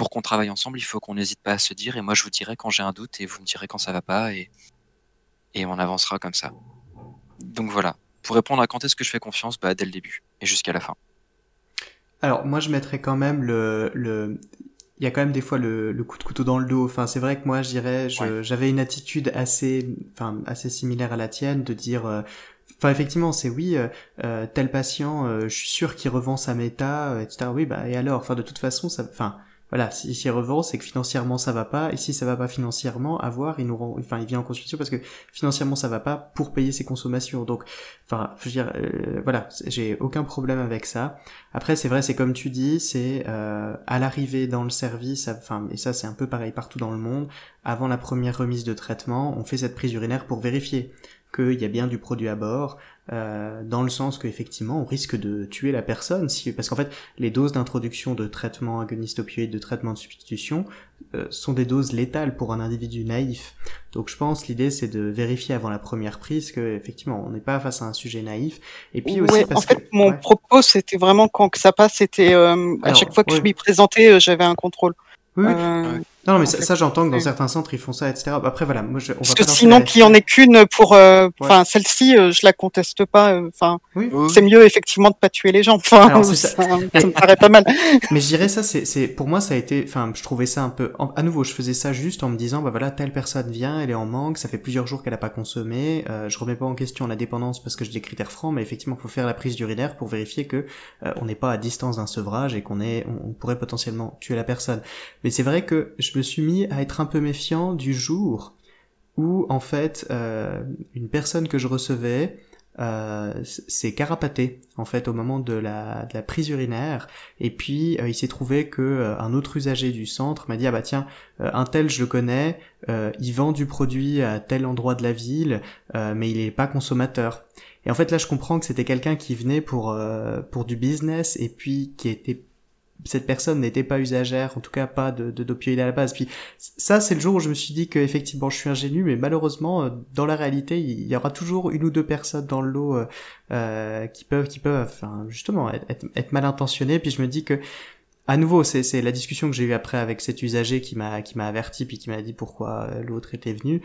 pour qu'on travaille ensemble, il faut qu'on n'hésite pas à se dire. Et moi, je vous dirai quand j'ai un doute et vous me direz quand ça va pas et, et on avancera comme ça. Donc voilà. Pour répondre à quand est-ce que je fais confiance, bah, dès le début et jusqu'à la fin. Alors moi je mettrais quand même le, le... il y a quand même des fois le, le coup de couteau dans le dos. Enfin c'est vrai que moi je dirais j'avais une attitude assez enfin assez similaire à la tienne de dire euh, Enfin, effectivement, c'est oui, euh, euh tel patient, je suis sûr qu'il revend sa méta, etc. Oui, bah et alors, enfin de toute façon, ça, enfin voilà, si s'il revend, c'est que financièrement ça va pas, et si ça va pas financièrement, à voir, il nous rend, enfin il vient en consultation parce que financièrement ça va pas pour payer ses consommations. Donc, enfin, je veux dire, euh, voilà, j'ai aucun problème avec ça. Après, c'est vrai, c'est comme tu dis, c'est euh, à l'arrivée dans le service, enfin, et ça c'est un peu pareil partout dans le monde. Avant la première remise de traitement, on fait cette prise urinaire pour vérifier qu'il y a bien du produit à bord, euh, dans le sens qu'effectivement on risque de tuer la personne, si, parce qu'en fait les doses d'introduction de traitement agoniste opioïde, de traitement de substitution, euh, sont des doses létales pour un individu naïf. Donc je pense l'idée c'est de vérifier avant la première prise que effectivement on n'est pas face à un sujet naïf. Et puis aussi parce en fait mon propos c'était vraiment quand que ça passe, c'était euh, à chaque fois que je m'y présentais j'avais un contrôle. Oui, non, mais ça, j'entends que dans certains centres ils font ça, etc. Après voilà, moi je, on Parce que sinon qu'il y en ait qu'une pour, euh, enfin celle-ci, euh, je la conteste pas. Euh, enfin, c'est mieux effectivement de pas tuer les gens. Enfin, ça, ça, me paraît pas mal. mais je dirais ça, c'est, c'est pour moi ça a été, enfin, je trouvais ça un peu. à nouveau, je faisais ça juste en me disant, bah voilà, telle personne vient, elle est en manque, ça fait plusieurs jours qu'elle a pas consommé. Euh, je remets pas en question la dépendance parce que j'ai des critères francs, mais effectivement, il faut faire la prise d'urinaire pour vérifier que on n'est pas à distance d'un sevrage et qu'on est, on, on pourrait potentiellement tuer la personne. Mais c'est vrai que je me suis mis à être un peu méfiant du jour où en fait euh, une personne que je recevais euh, s'est carapaté en fait au moment de la, de la prise urinaire. Et puis euh, il s'est trouvé que euh, un autre usager du centre m'a dit ah bah tiens euh, un tel je le connais il vend du produit à tel endroit de la ville mais il est pas consommateur. Et en fait là je comprends que c'était quelqu'un qui venait pour pour du business et puis qui était cette personne n'était pas usagère, en tout cas pas de d'opioïdes à la base. Puis ça, c'est le jour où je me suis dit que effectivement je suis ingénu, mais malheureusement, euh, dans la réalité, il y aura toujours une ou deux personnes dans le lot euh, euh qui peuvent, qui peuvent, enfin justement, être, être, mal intentionnées. Puis je me dis que à nouveau, c'est la discussion que j'ai eue après avec cet usager qui m'a qui m'a averti puis qui m'a dit pourquoi euh, l'autre était venu.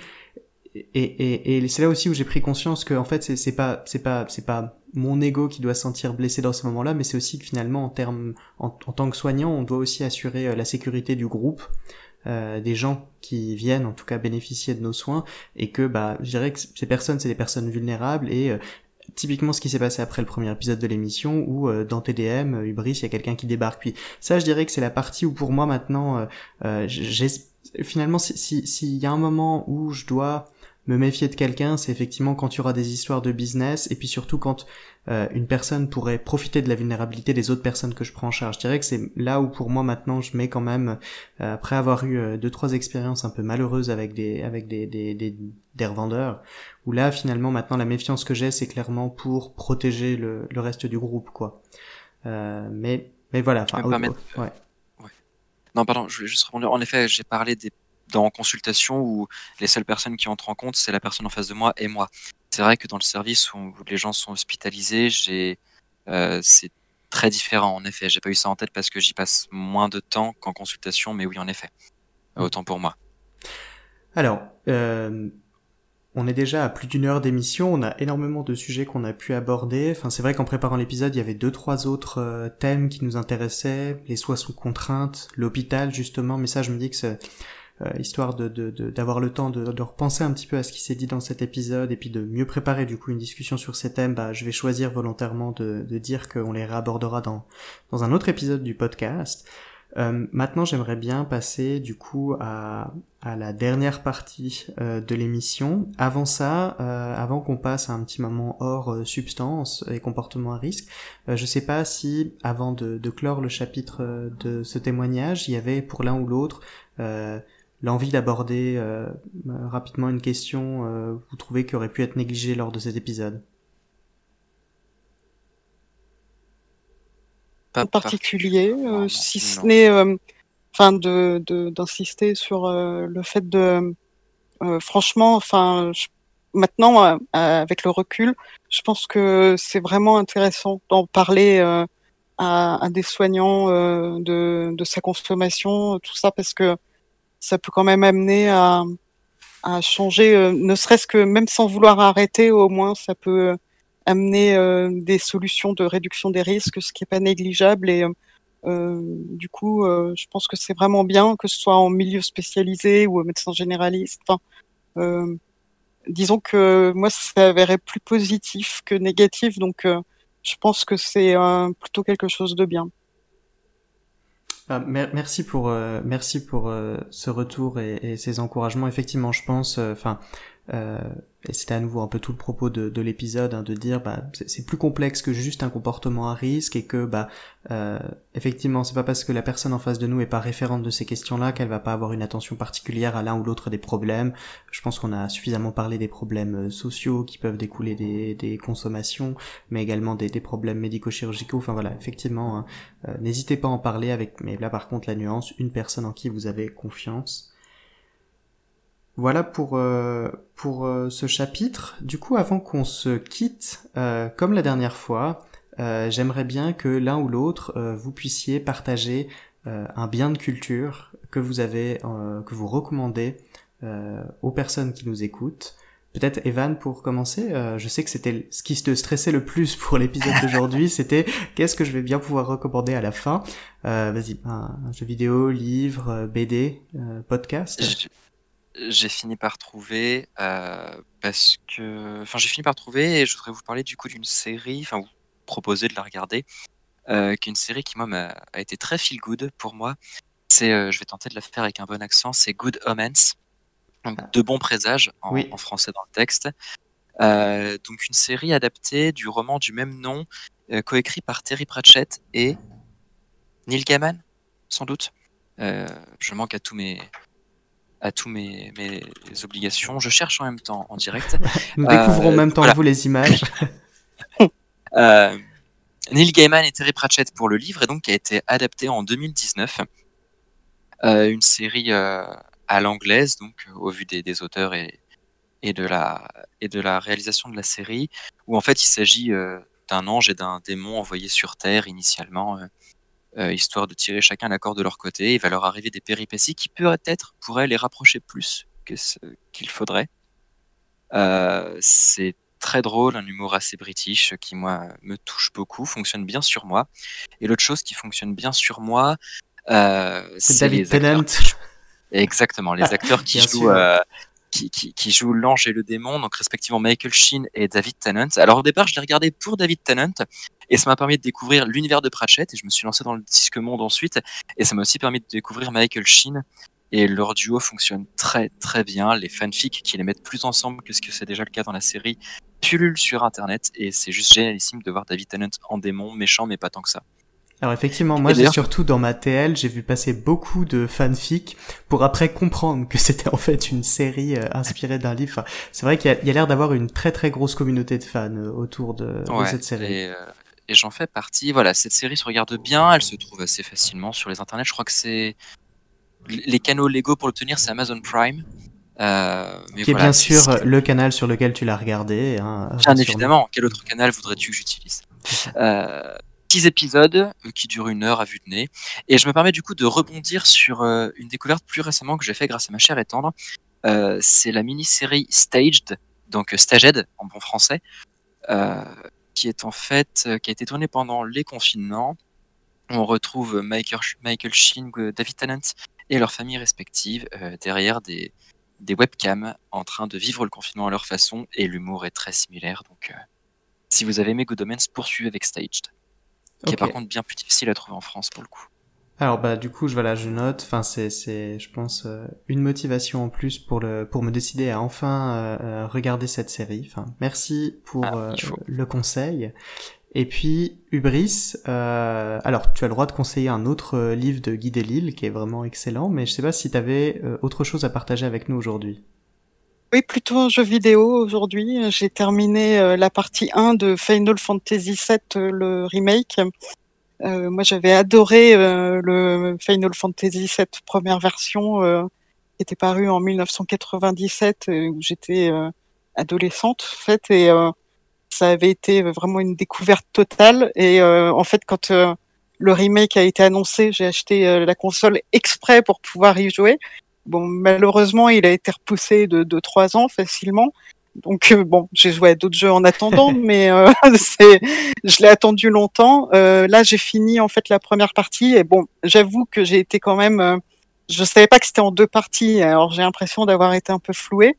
Et, et, et c'est là aussi où j'ai pris conscience que en fait c'est pas c'est pas c'est pas mon ego qui doit se sentir blessé dans ce moment-là, mais c'est aussi que finalement, en termes, en, tant que soignant, on doit aussi assurer euh, la sécurité du groupe, euh, des gens qui viennent en tout cas bénéficier de nos soins, et que bah, je dirais que ces personnes, c'est des personnes vulnérables et euh, typiquement ce qui s'est passé après le premier épisode de l'émission où dans TDM, Ubris, il y a quelqu'un qui débarque. Puis ça, je dirais que c'est la partie où pour moi maintenant, j'ai finalement, s'il si, y a un moment où je dois me méfier de quelqu'un, c'est effectivement quand il y aura des histoires de business et puis surtout quand euh, une personne pourrait profiter de la vulnérabilité des autres personnes que je prends en charge. Je dirais que c'est là où pour moi maintenant je mets quand même, euh, après avoir eu euh, deux trois expériences un peu malheureuses avec des avec des des, des, des revendeurs, où là finalement maintenant la méfiance que j'ai c'est clairement pour protéger le, le reste du groupe quoi. mais mais voilà. Enfin, ouais. ouais. Non pardon, je vais juste. En effet, j'ai parlé des dans consultation où les seules personnes qui entrent en compte, c'est la personne en face de moi et moi. C'est vrai que dans le service où les gens sont hospitalisés, j'ai, euh, c'est très différent. En effet, j'ai pas eu ça en tête parce que j'y passe moins de temps qu'en consultation, mais oui, en effet, mmh. autant pour moi. Alors, euh, on est déjà à plus d'une heure d'émission, on a énormément de sujets qu'on a pu aborder. Enfin, c'est vrai qu'en préparant l'épisode, il y avait deux, trois autres euh, thèmes qui nous intéressaient. Les soins sous contrainte, l'hôpital, justement. Mais ça, je me dis que c'est histoire de d'avoir le temps de, de, repenser un petit peu à ce qui s'est dit dans cet épisode et puis de mieux préparer du coup une discussion sur ces thèmes, bah, je vais choisir volontairement de, de dire qu'on les réabordera dans, dans un autre épisode du podcast. Euh, maintenant, j'aimerais bien passer du coup à, à la dernière partie euh, de l'émission. Avant ça, euh, avant qu'on passe à un petit moment hors euh, substance et comportement à risque, je sais pas si, avant de, de clore le chapitre de ce témoignage, il y avait pour l'un ou l'autre l'envie d'aborder euh, rapidement une question euh, vous trouvez qui aurait pu être négligée lors de cet épisode? Pas particulier, euh, si ce n'est, enfin, de d'insister sur le fait de, franchement, enfin, maintenant, avec le recul, je pense que c'est vraiment intéressant d'en parler à, des soignants de, de, sa consommation, tout ça, parce que ça peut quand même amener à, changer, ne serait-ce que même sans vouloir arrêter, au moins ça peut amener des solutions de réduction des risques, ce qui n'est pas négligeable. Et du coup, je pense que c'est vraiment bien que ce soit en milieu spécialisé ou médecin généraliste. Disons que moi, ça s'avérait plus positif que négatif, donc euh, je pense que c'est euh, plutôt quelque chose de bien. Ah, merci pour euh, merci pour ce retour et, et, ces encouragements. Effectivement, je pense, enfin, et c'était à nouveau un peu tout le propos de, de l'épisode, hein, de dire bah c'est plus complexe que juste un comportement à risque et que bah euh, effectivement c'est pas parce que la personne en face de nous est pas référente de ces questions-là qu'elle va pas avoir une attention particulière à l'un ou l'autre des problèmes. Je pense qu'on a suffisamment parlé des problèmes euh, sociaux qui peuvent découler des, des consommations, mais également des, des problèmes médico-chirurgicaux. Enfin voilà, effectivement, hein, euh, n'hésitez pas à en parler avec, mais là par contre la nuance, une personne en qui vous avez confiance. Voilà pour euh, pour euh, ce chapitre. Du coup, avant qu'on se quitte, euh, comme la dernière fois, j'aimerais bien que l'un ou l'autre vous puissiez partager un bien de culture que vous avez que vous recommandez aux personnes qui nous écoutent. Peut-être Evan pour commencer. je sais que c'était ce qui te stressait le plus pour l'épisode d'aujourd'hui, c'était qu'est-ce que je vais bien pouvoir recommander à la fin. Vas-y, un, jeu vidéo, livre, BD, podcast j'ai fini par trouver euh, parce que, enfin, j'ai fini par trouver et je voudrais vous parler du coup d'une série, enfin, vous proposer de la regarder, euh, qui est une série qui moi a été très feel good pour moi. C'est, euh, je vais tenter de la faire avec un bon accent, c'est Good Omens, donc de bons présages en, en français dans le texte. donc une série adaptée du roman du même nom, coécrit par Terry Pratchett et Neil Gaiman, sans doute. je manque à tous mes à tous mes, mes obligations. Je cherche en même temps en direct. Nous découvrons en même temps vous les images. euh, Neil Gaiman et Terry Pratchett pour le livre et donc qui a été adapté en 2019. Euh, une série euh, à l'anglaise, donc au vu des, des auteurs et, et, de la, et de la réalisation de la série, où en fait il s'agit euh, d'un ange et d'un démon envoyés sur Terre initialement euh, histoire de tirer chacun l'accord de leur côté. Il va leur arriver des péripéties qui peut-être pourraient les rapprocher plus que ce qu'il faudrait. Euh, c'est très drôle, un humour assez british qui moi me touche beaucoup, fonctionne bien sur moi. Et l'autre chose qui fonctionne bien sur moi, euh, c'est David Tennant. Exactement, les acteurs qui jouent euh, qui, jouent l'ange et le démon, donc respectivement Michael Sheen et David Tennant. Alors au départ, je l'ai regardé pour David Tennant, et ça m'a permis de découvrir l'univers de Pratchett, et je me suis lancé dans le disque monde ensuite, et ça m'a aussi permis de découvrir Michael Sheen, et leur duo fonctionne très très bien. Les fanfics qui les mettent plus ensemble que ce que c'est déjà le cas dans la série pullulent sur internet, et c'est juste génialissime de voir David Tennant en démon, méchant, mais pas tant que ça. Alors effectivement, moi j'ai surtout dans ma TL, j'ai vu passer beaucoup de fanfics pour après comprendre que c'était en fait une série euh, inspirée d'un livre. c'est vrai qu'il y a, l'air d'avoir une très très grosse communauté de fans euh, autour de, cette série. Et, euh, et j'en fais partie. Voilà, cette série se regarde bien, elle se trouve assez facilement sur les internets. Je crois que c'est les canaux légaux pour l'obtenir, c'est Amazon Prime. Euh, mais qui est bien sûr le canal sur lequel tu l'as regardé. Hein, bien évidemment. Quel autre canal voudrais-tu que j'utilise? Euh, épisodes euh, qui durent une heure à vue de nez. Et je me permets du coup de rebondir sur euh, une découverte plus récemment que j'ai fait grâce à ma chère et tendre. Euh, c'est la mini-série Staged, donc Staged en bon français, qui est en fait, qui a été tournée pendant les confinements. On retrouve Michael, Michael Sheen, David Tennant et leurs familles respectives derrière des, des webcams en train de vivre le confinement à leur façon et l'humour est très similaire. Donc, si vous avez aimé Good Omens, poursuivez avec Staged qui est par contre bien plus difficile à trouver en France pour le coup. Alors bah du coup je voilà je note. Enfin c'est c'est je pense euh, une motivation en plus pour le pour me décider à enfin euh, euh, regarder cette série. Enfin merci pour ah, le conseil. Et puis Ubris alors tu as le droit de conseiller un autre livre de Guy Delisle qui est vraiment excellent mais je sais pas si tu avais autre chose à partager avec nous aujourd'hui. Oui, plutôt un jeu vidéo aujourd'hui. J'ai terminé euh, la partie 1 de Final Fantasy VII, euh, le remake. Euh, moi, j'avais adoré le Final Fantasy VII première version qui était paru en 1997 où j'étais adolescente en fait et ça avait été vraiment une découverte totale et en fait quand le remake a été annoncé, j'ai acheté la console exprès pour pouvoir y jouer. Bon, malheureusement, il a été repoussé de, de 3 ans facilement. Donc bon, j'ai joué à d'autres jeux en attendant, mais c'est, je l'ai attendu longtemps. là, j'ai fini en fait la première partie et bon, j'avoue que j'ai été quand même je savais pas que c'était en deux parties, alors j'ai l'impression d'avoir été un peu floué.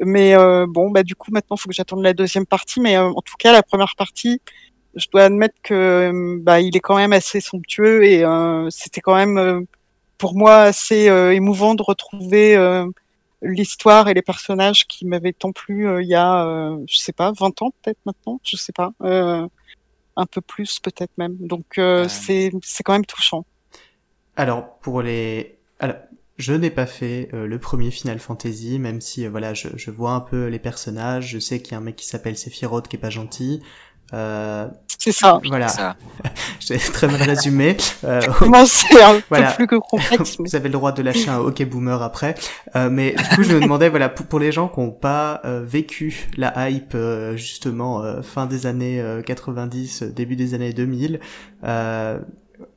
Mais euh, bon, bah du coup maintenant il faut que j'attende la deuxième partie. Mais euh, en tout cas la première partie, je dois admettre que bah il est quand même assez somptueux et euh, c'était quand même pour moi assez émouvant de retrouver l'histoire et les personnages qui m'avaient tant plu il y a je sais pas 20 ans peut-être maintenant, je sais pas, un peu plus peut-être même. Donc c'est c'est quand même touchant. Alors pour les alors, je n'ai pas fait euh, le premier Final Fantasy, même si euh, voilà, je, je, vois un peu les personnages. Je sais qu'il y a un mec qui s'appelle Sephiroth qui est pas gentil. Euh, c'est ça. Voilà. J'ai très mal résumé. Euh, c'est un peu plus que complexe. Vous avez le droit de lâcher un OK boomer après. Euh, mais du coup, je me demandais, voilà, pour, pour les gens qui n'ont pas euh, vécu la hype justement fin des années 90, début des années 2000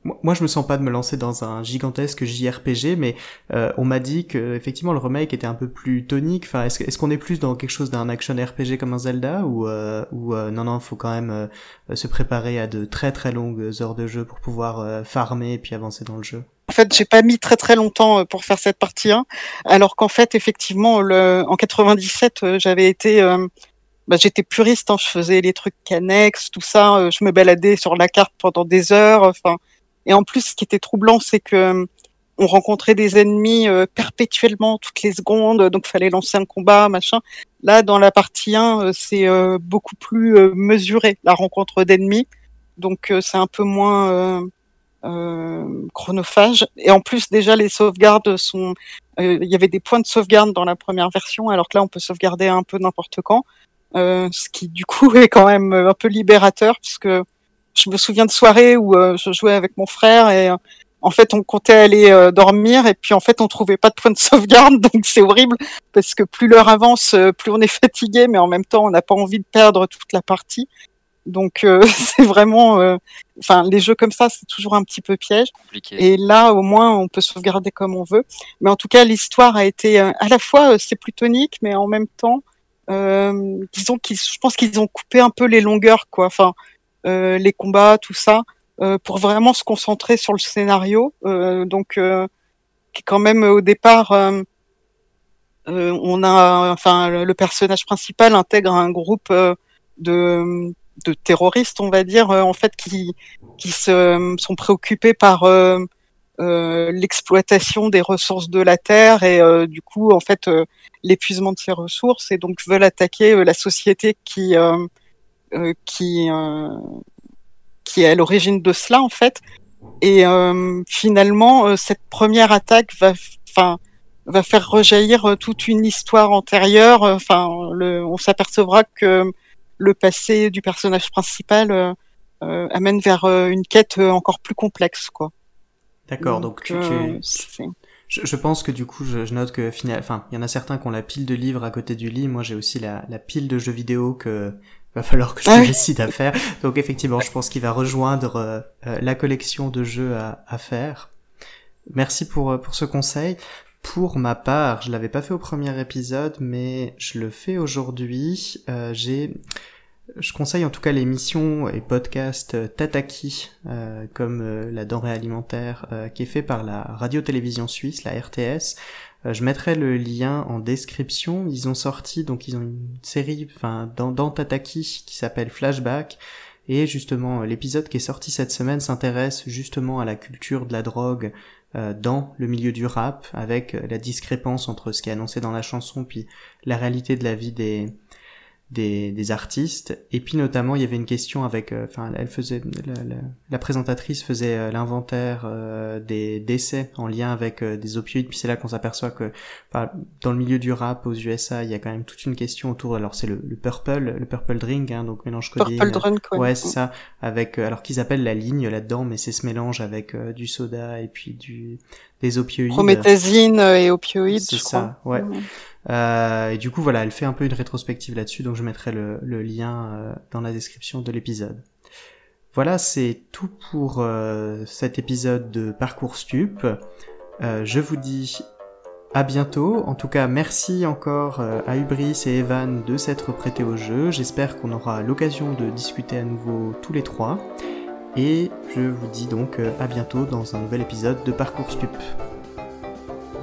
moi je me sens pas de me lancer dans un gigantesque JRPG mais euh, on m'a dit que effectivement le remake était un peu plus tonique. Enfin est-ce qu'on est plus dans quelque chose d'un action RPG comme un Zelda ou euh, ou euh, non non faut quand même se préparer à de très très longues heures de jeu pour pouvoir farmer et puis avancer dans le jeu? En fait, j'ai pas mis très très longtemps pour faire cette partie 1, alors qu'en fait, effectivement, le, en 97, j'avais été, bah, j'étais puriste, hein, je faisais les trucs connexes, tout ça, je me baladais sur la carte pendant des heures, enfin, et en plus, ce qui était troublant, c'est que euh, on rencontrait des ennemis euh, perpétuellement toutes les secondes, donc fallait lancer un combat, machin. Là, dans la partie 1, euh, c'est beaucoup plus mesuré la rencontre d'ennemis, donc c'est un peu moins chronophage. Et en plus, déjà les sauvegardes sont, il y avait des points de sauvegarde dans la première version, alors que là, on peut sauvegarder un peu n'importe quand, ce qui du coup est quand même un peu libérateur, puisque je me souviens de soirées où euh, je jouais avec mon frère et euh, en fait on comptait aller euh, dormir et puis en fait on trouvait pas de point de sauvegarde donc c'est horrible parce que plus l'heure avance plus on est fatigué mais en même temps on n'a pas envie de perdre toute la partie. Donc c'est vraiment enfin les jeux comme ça c'est toujours un petit peu piège. Et là au moins on peut sauvegarder comme on veut. Mais en tout cas l'histoire a été à la fois c'est plus tonique mais en même temps disons qu'ils je pense qu'ils ont coupé un peu les longueurs quoi. Enfin les combats, tout ça, euh, pour vraiment se concentrer sur le scénario. Euh, donc, qui quand même au départ, on a, enfin, le personnage principal intègre un groupe de terroristes, on va dire, en fait, qui, qui se, sont préoccupés par euh, l'exploitation des ressources de la terre et du coup, en fait, l'épuisement de ces ressources et donc veulent attaquer la société qui euh, qui euh, qui est à l'origine de cela en fait. Et euh, finalement, cette première attaque va, enfin, va faire rejaillir toute une histoire antérieure. Enfin, le, on s'apercevra que le passé du personnage principal euh, amène vers une quête encore plus complexe, quoi. D'accord, donc, tu, tu... Je, je, pense que du coup, je, je note que final, enfin, il y en a certains qui ont la pile de livres à côté du lit. Moi, j'ai aussi la, la, pile de jeux vidéo que va falloir que je ah décide à faire. Donc effectivement, je pense qu'il va rejoindre euh, euh, la collection de jeux à, à faire. Merci pour, euh, pour ce conseil. Pour ma part, je l'avais pas fait au premier épisode, mais je le fais aujourd'hui. Euh, j'ai, je conseille en tout cas l'émission et podcast Tataki, euh, comme la denrée alimentaire, qui est fait par la radio-télévision suisse, la RTS. Euh, je mettrai le lien en description. Ils ont sorti, donc ils ont une série, enfin, dans, Tataki qui s'appelle Flashback. Et justement, l'épisode qui est sorti cette semaine s'intéresse justement à la culture de la drogue euh, dans le milieu du rap, avec euh, la discrépance entre ce qui est annoncé dans la chanson puis la réalité de la vie des, des, des, artistes. Et puis notamment, il y avait une question avec, euh, enfin, elle faisait, la, la, présentatrice faisait euh, l'inventaire euh, des décès en lien avec des opioïdes. Puis c'est là qu'on s'aperçoit que dans le milieu du rap aux USA, il y a quand même toute une question autour. Alors c'est le, le, purple, le purple drink, hein, donc mélange codéine. Purple drink, ouais. ouais c'est ça. Avec, alors qu'ils appellent la ligne là-dedans, mais c'est ce mélange avec du soda et puis du des opioïdes. Prométhazine et opioïdes. C'est ça, ouais. Euh, et du coup, voilà, elle fait un peu une rétrospective là-dessus, donc je mettrai le, le lien euh, dans la description de l'épisode. Voilà, c'est tout pour cet épisode de Parcours Stup. je vous dis à bientôt. En tout cas, merci encore euh, à Hubris et Evan de s'être prêtés au jeu. J'espère qu'on aura l'occasion de discuter à nouveau tous les trois. Et je vous dis donc euh, à bientôt dans un nouvel épisode de Parcours Stup.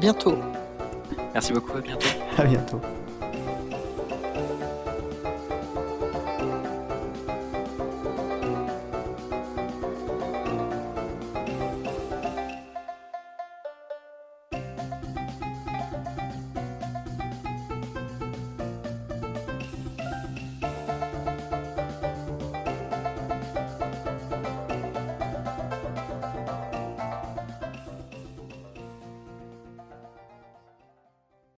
Bientôt. Merci beaucoup, à bientôt. À bientôt.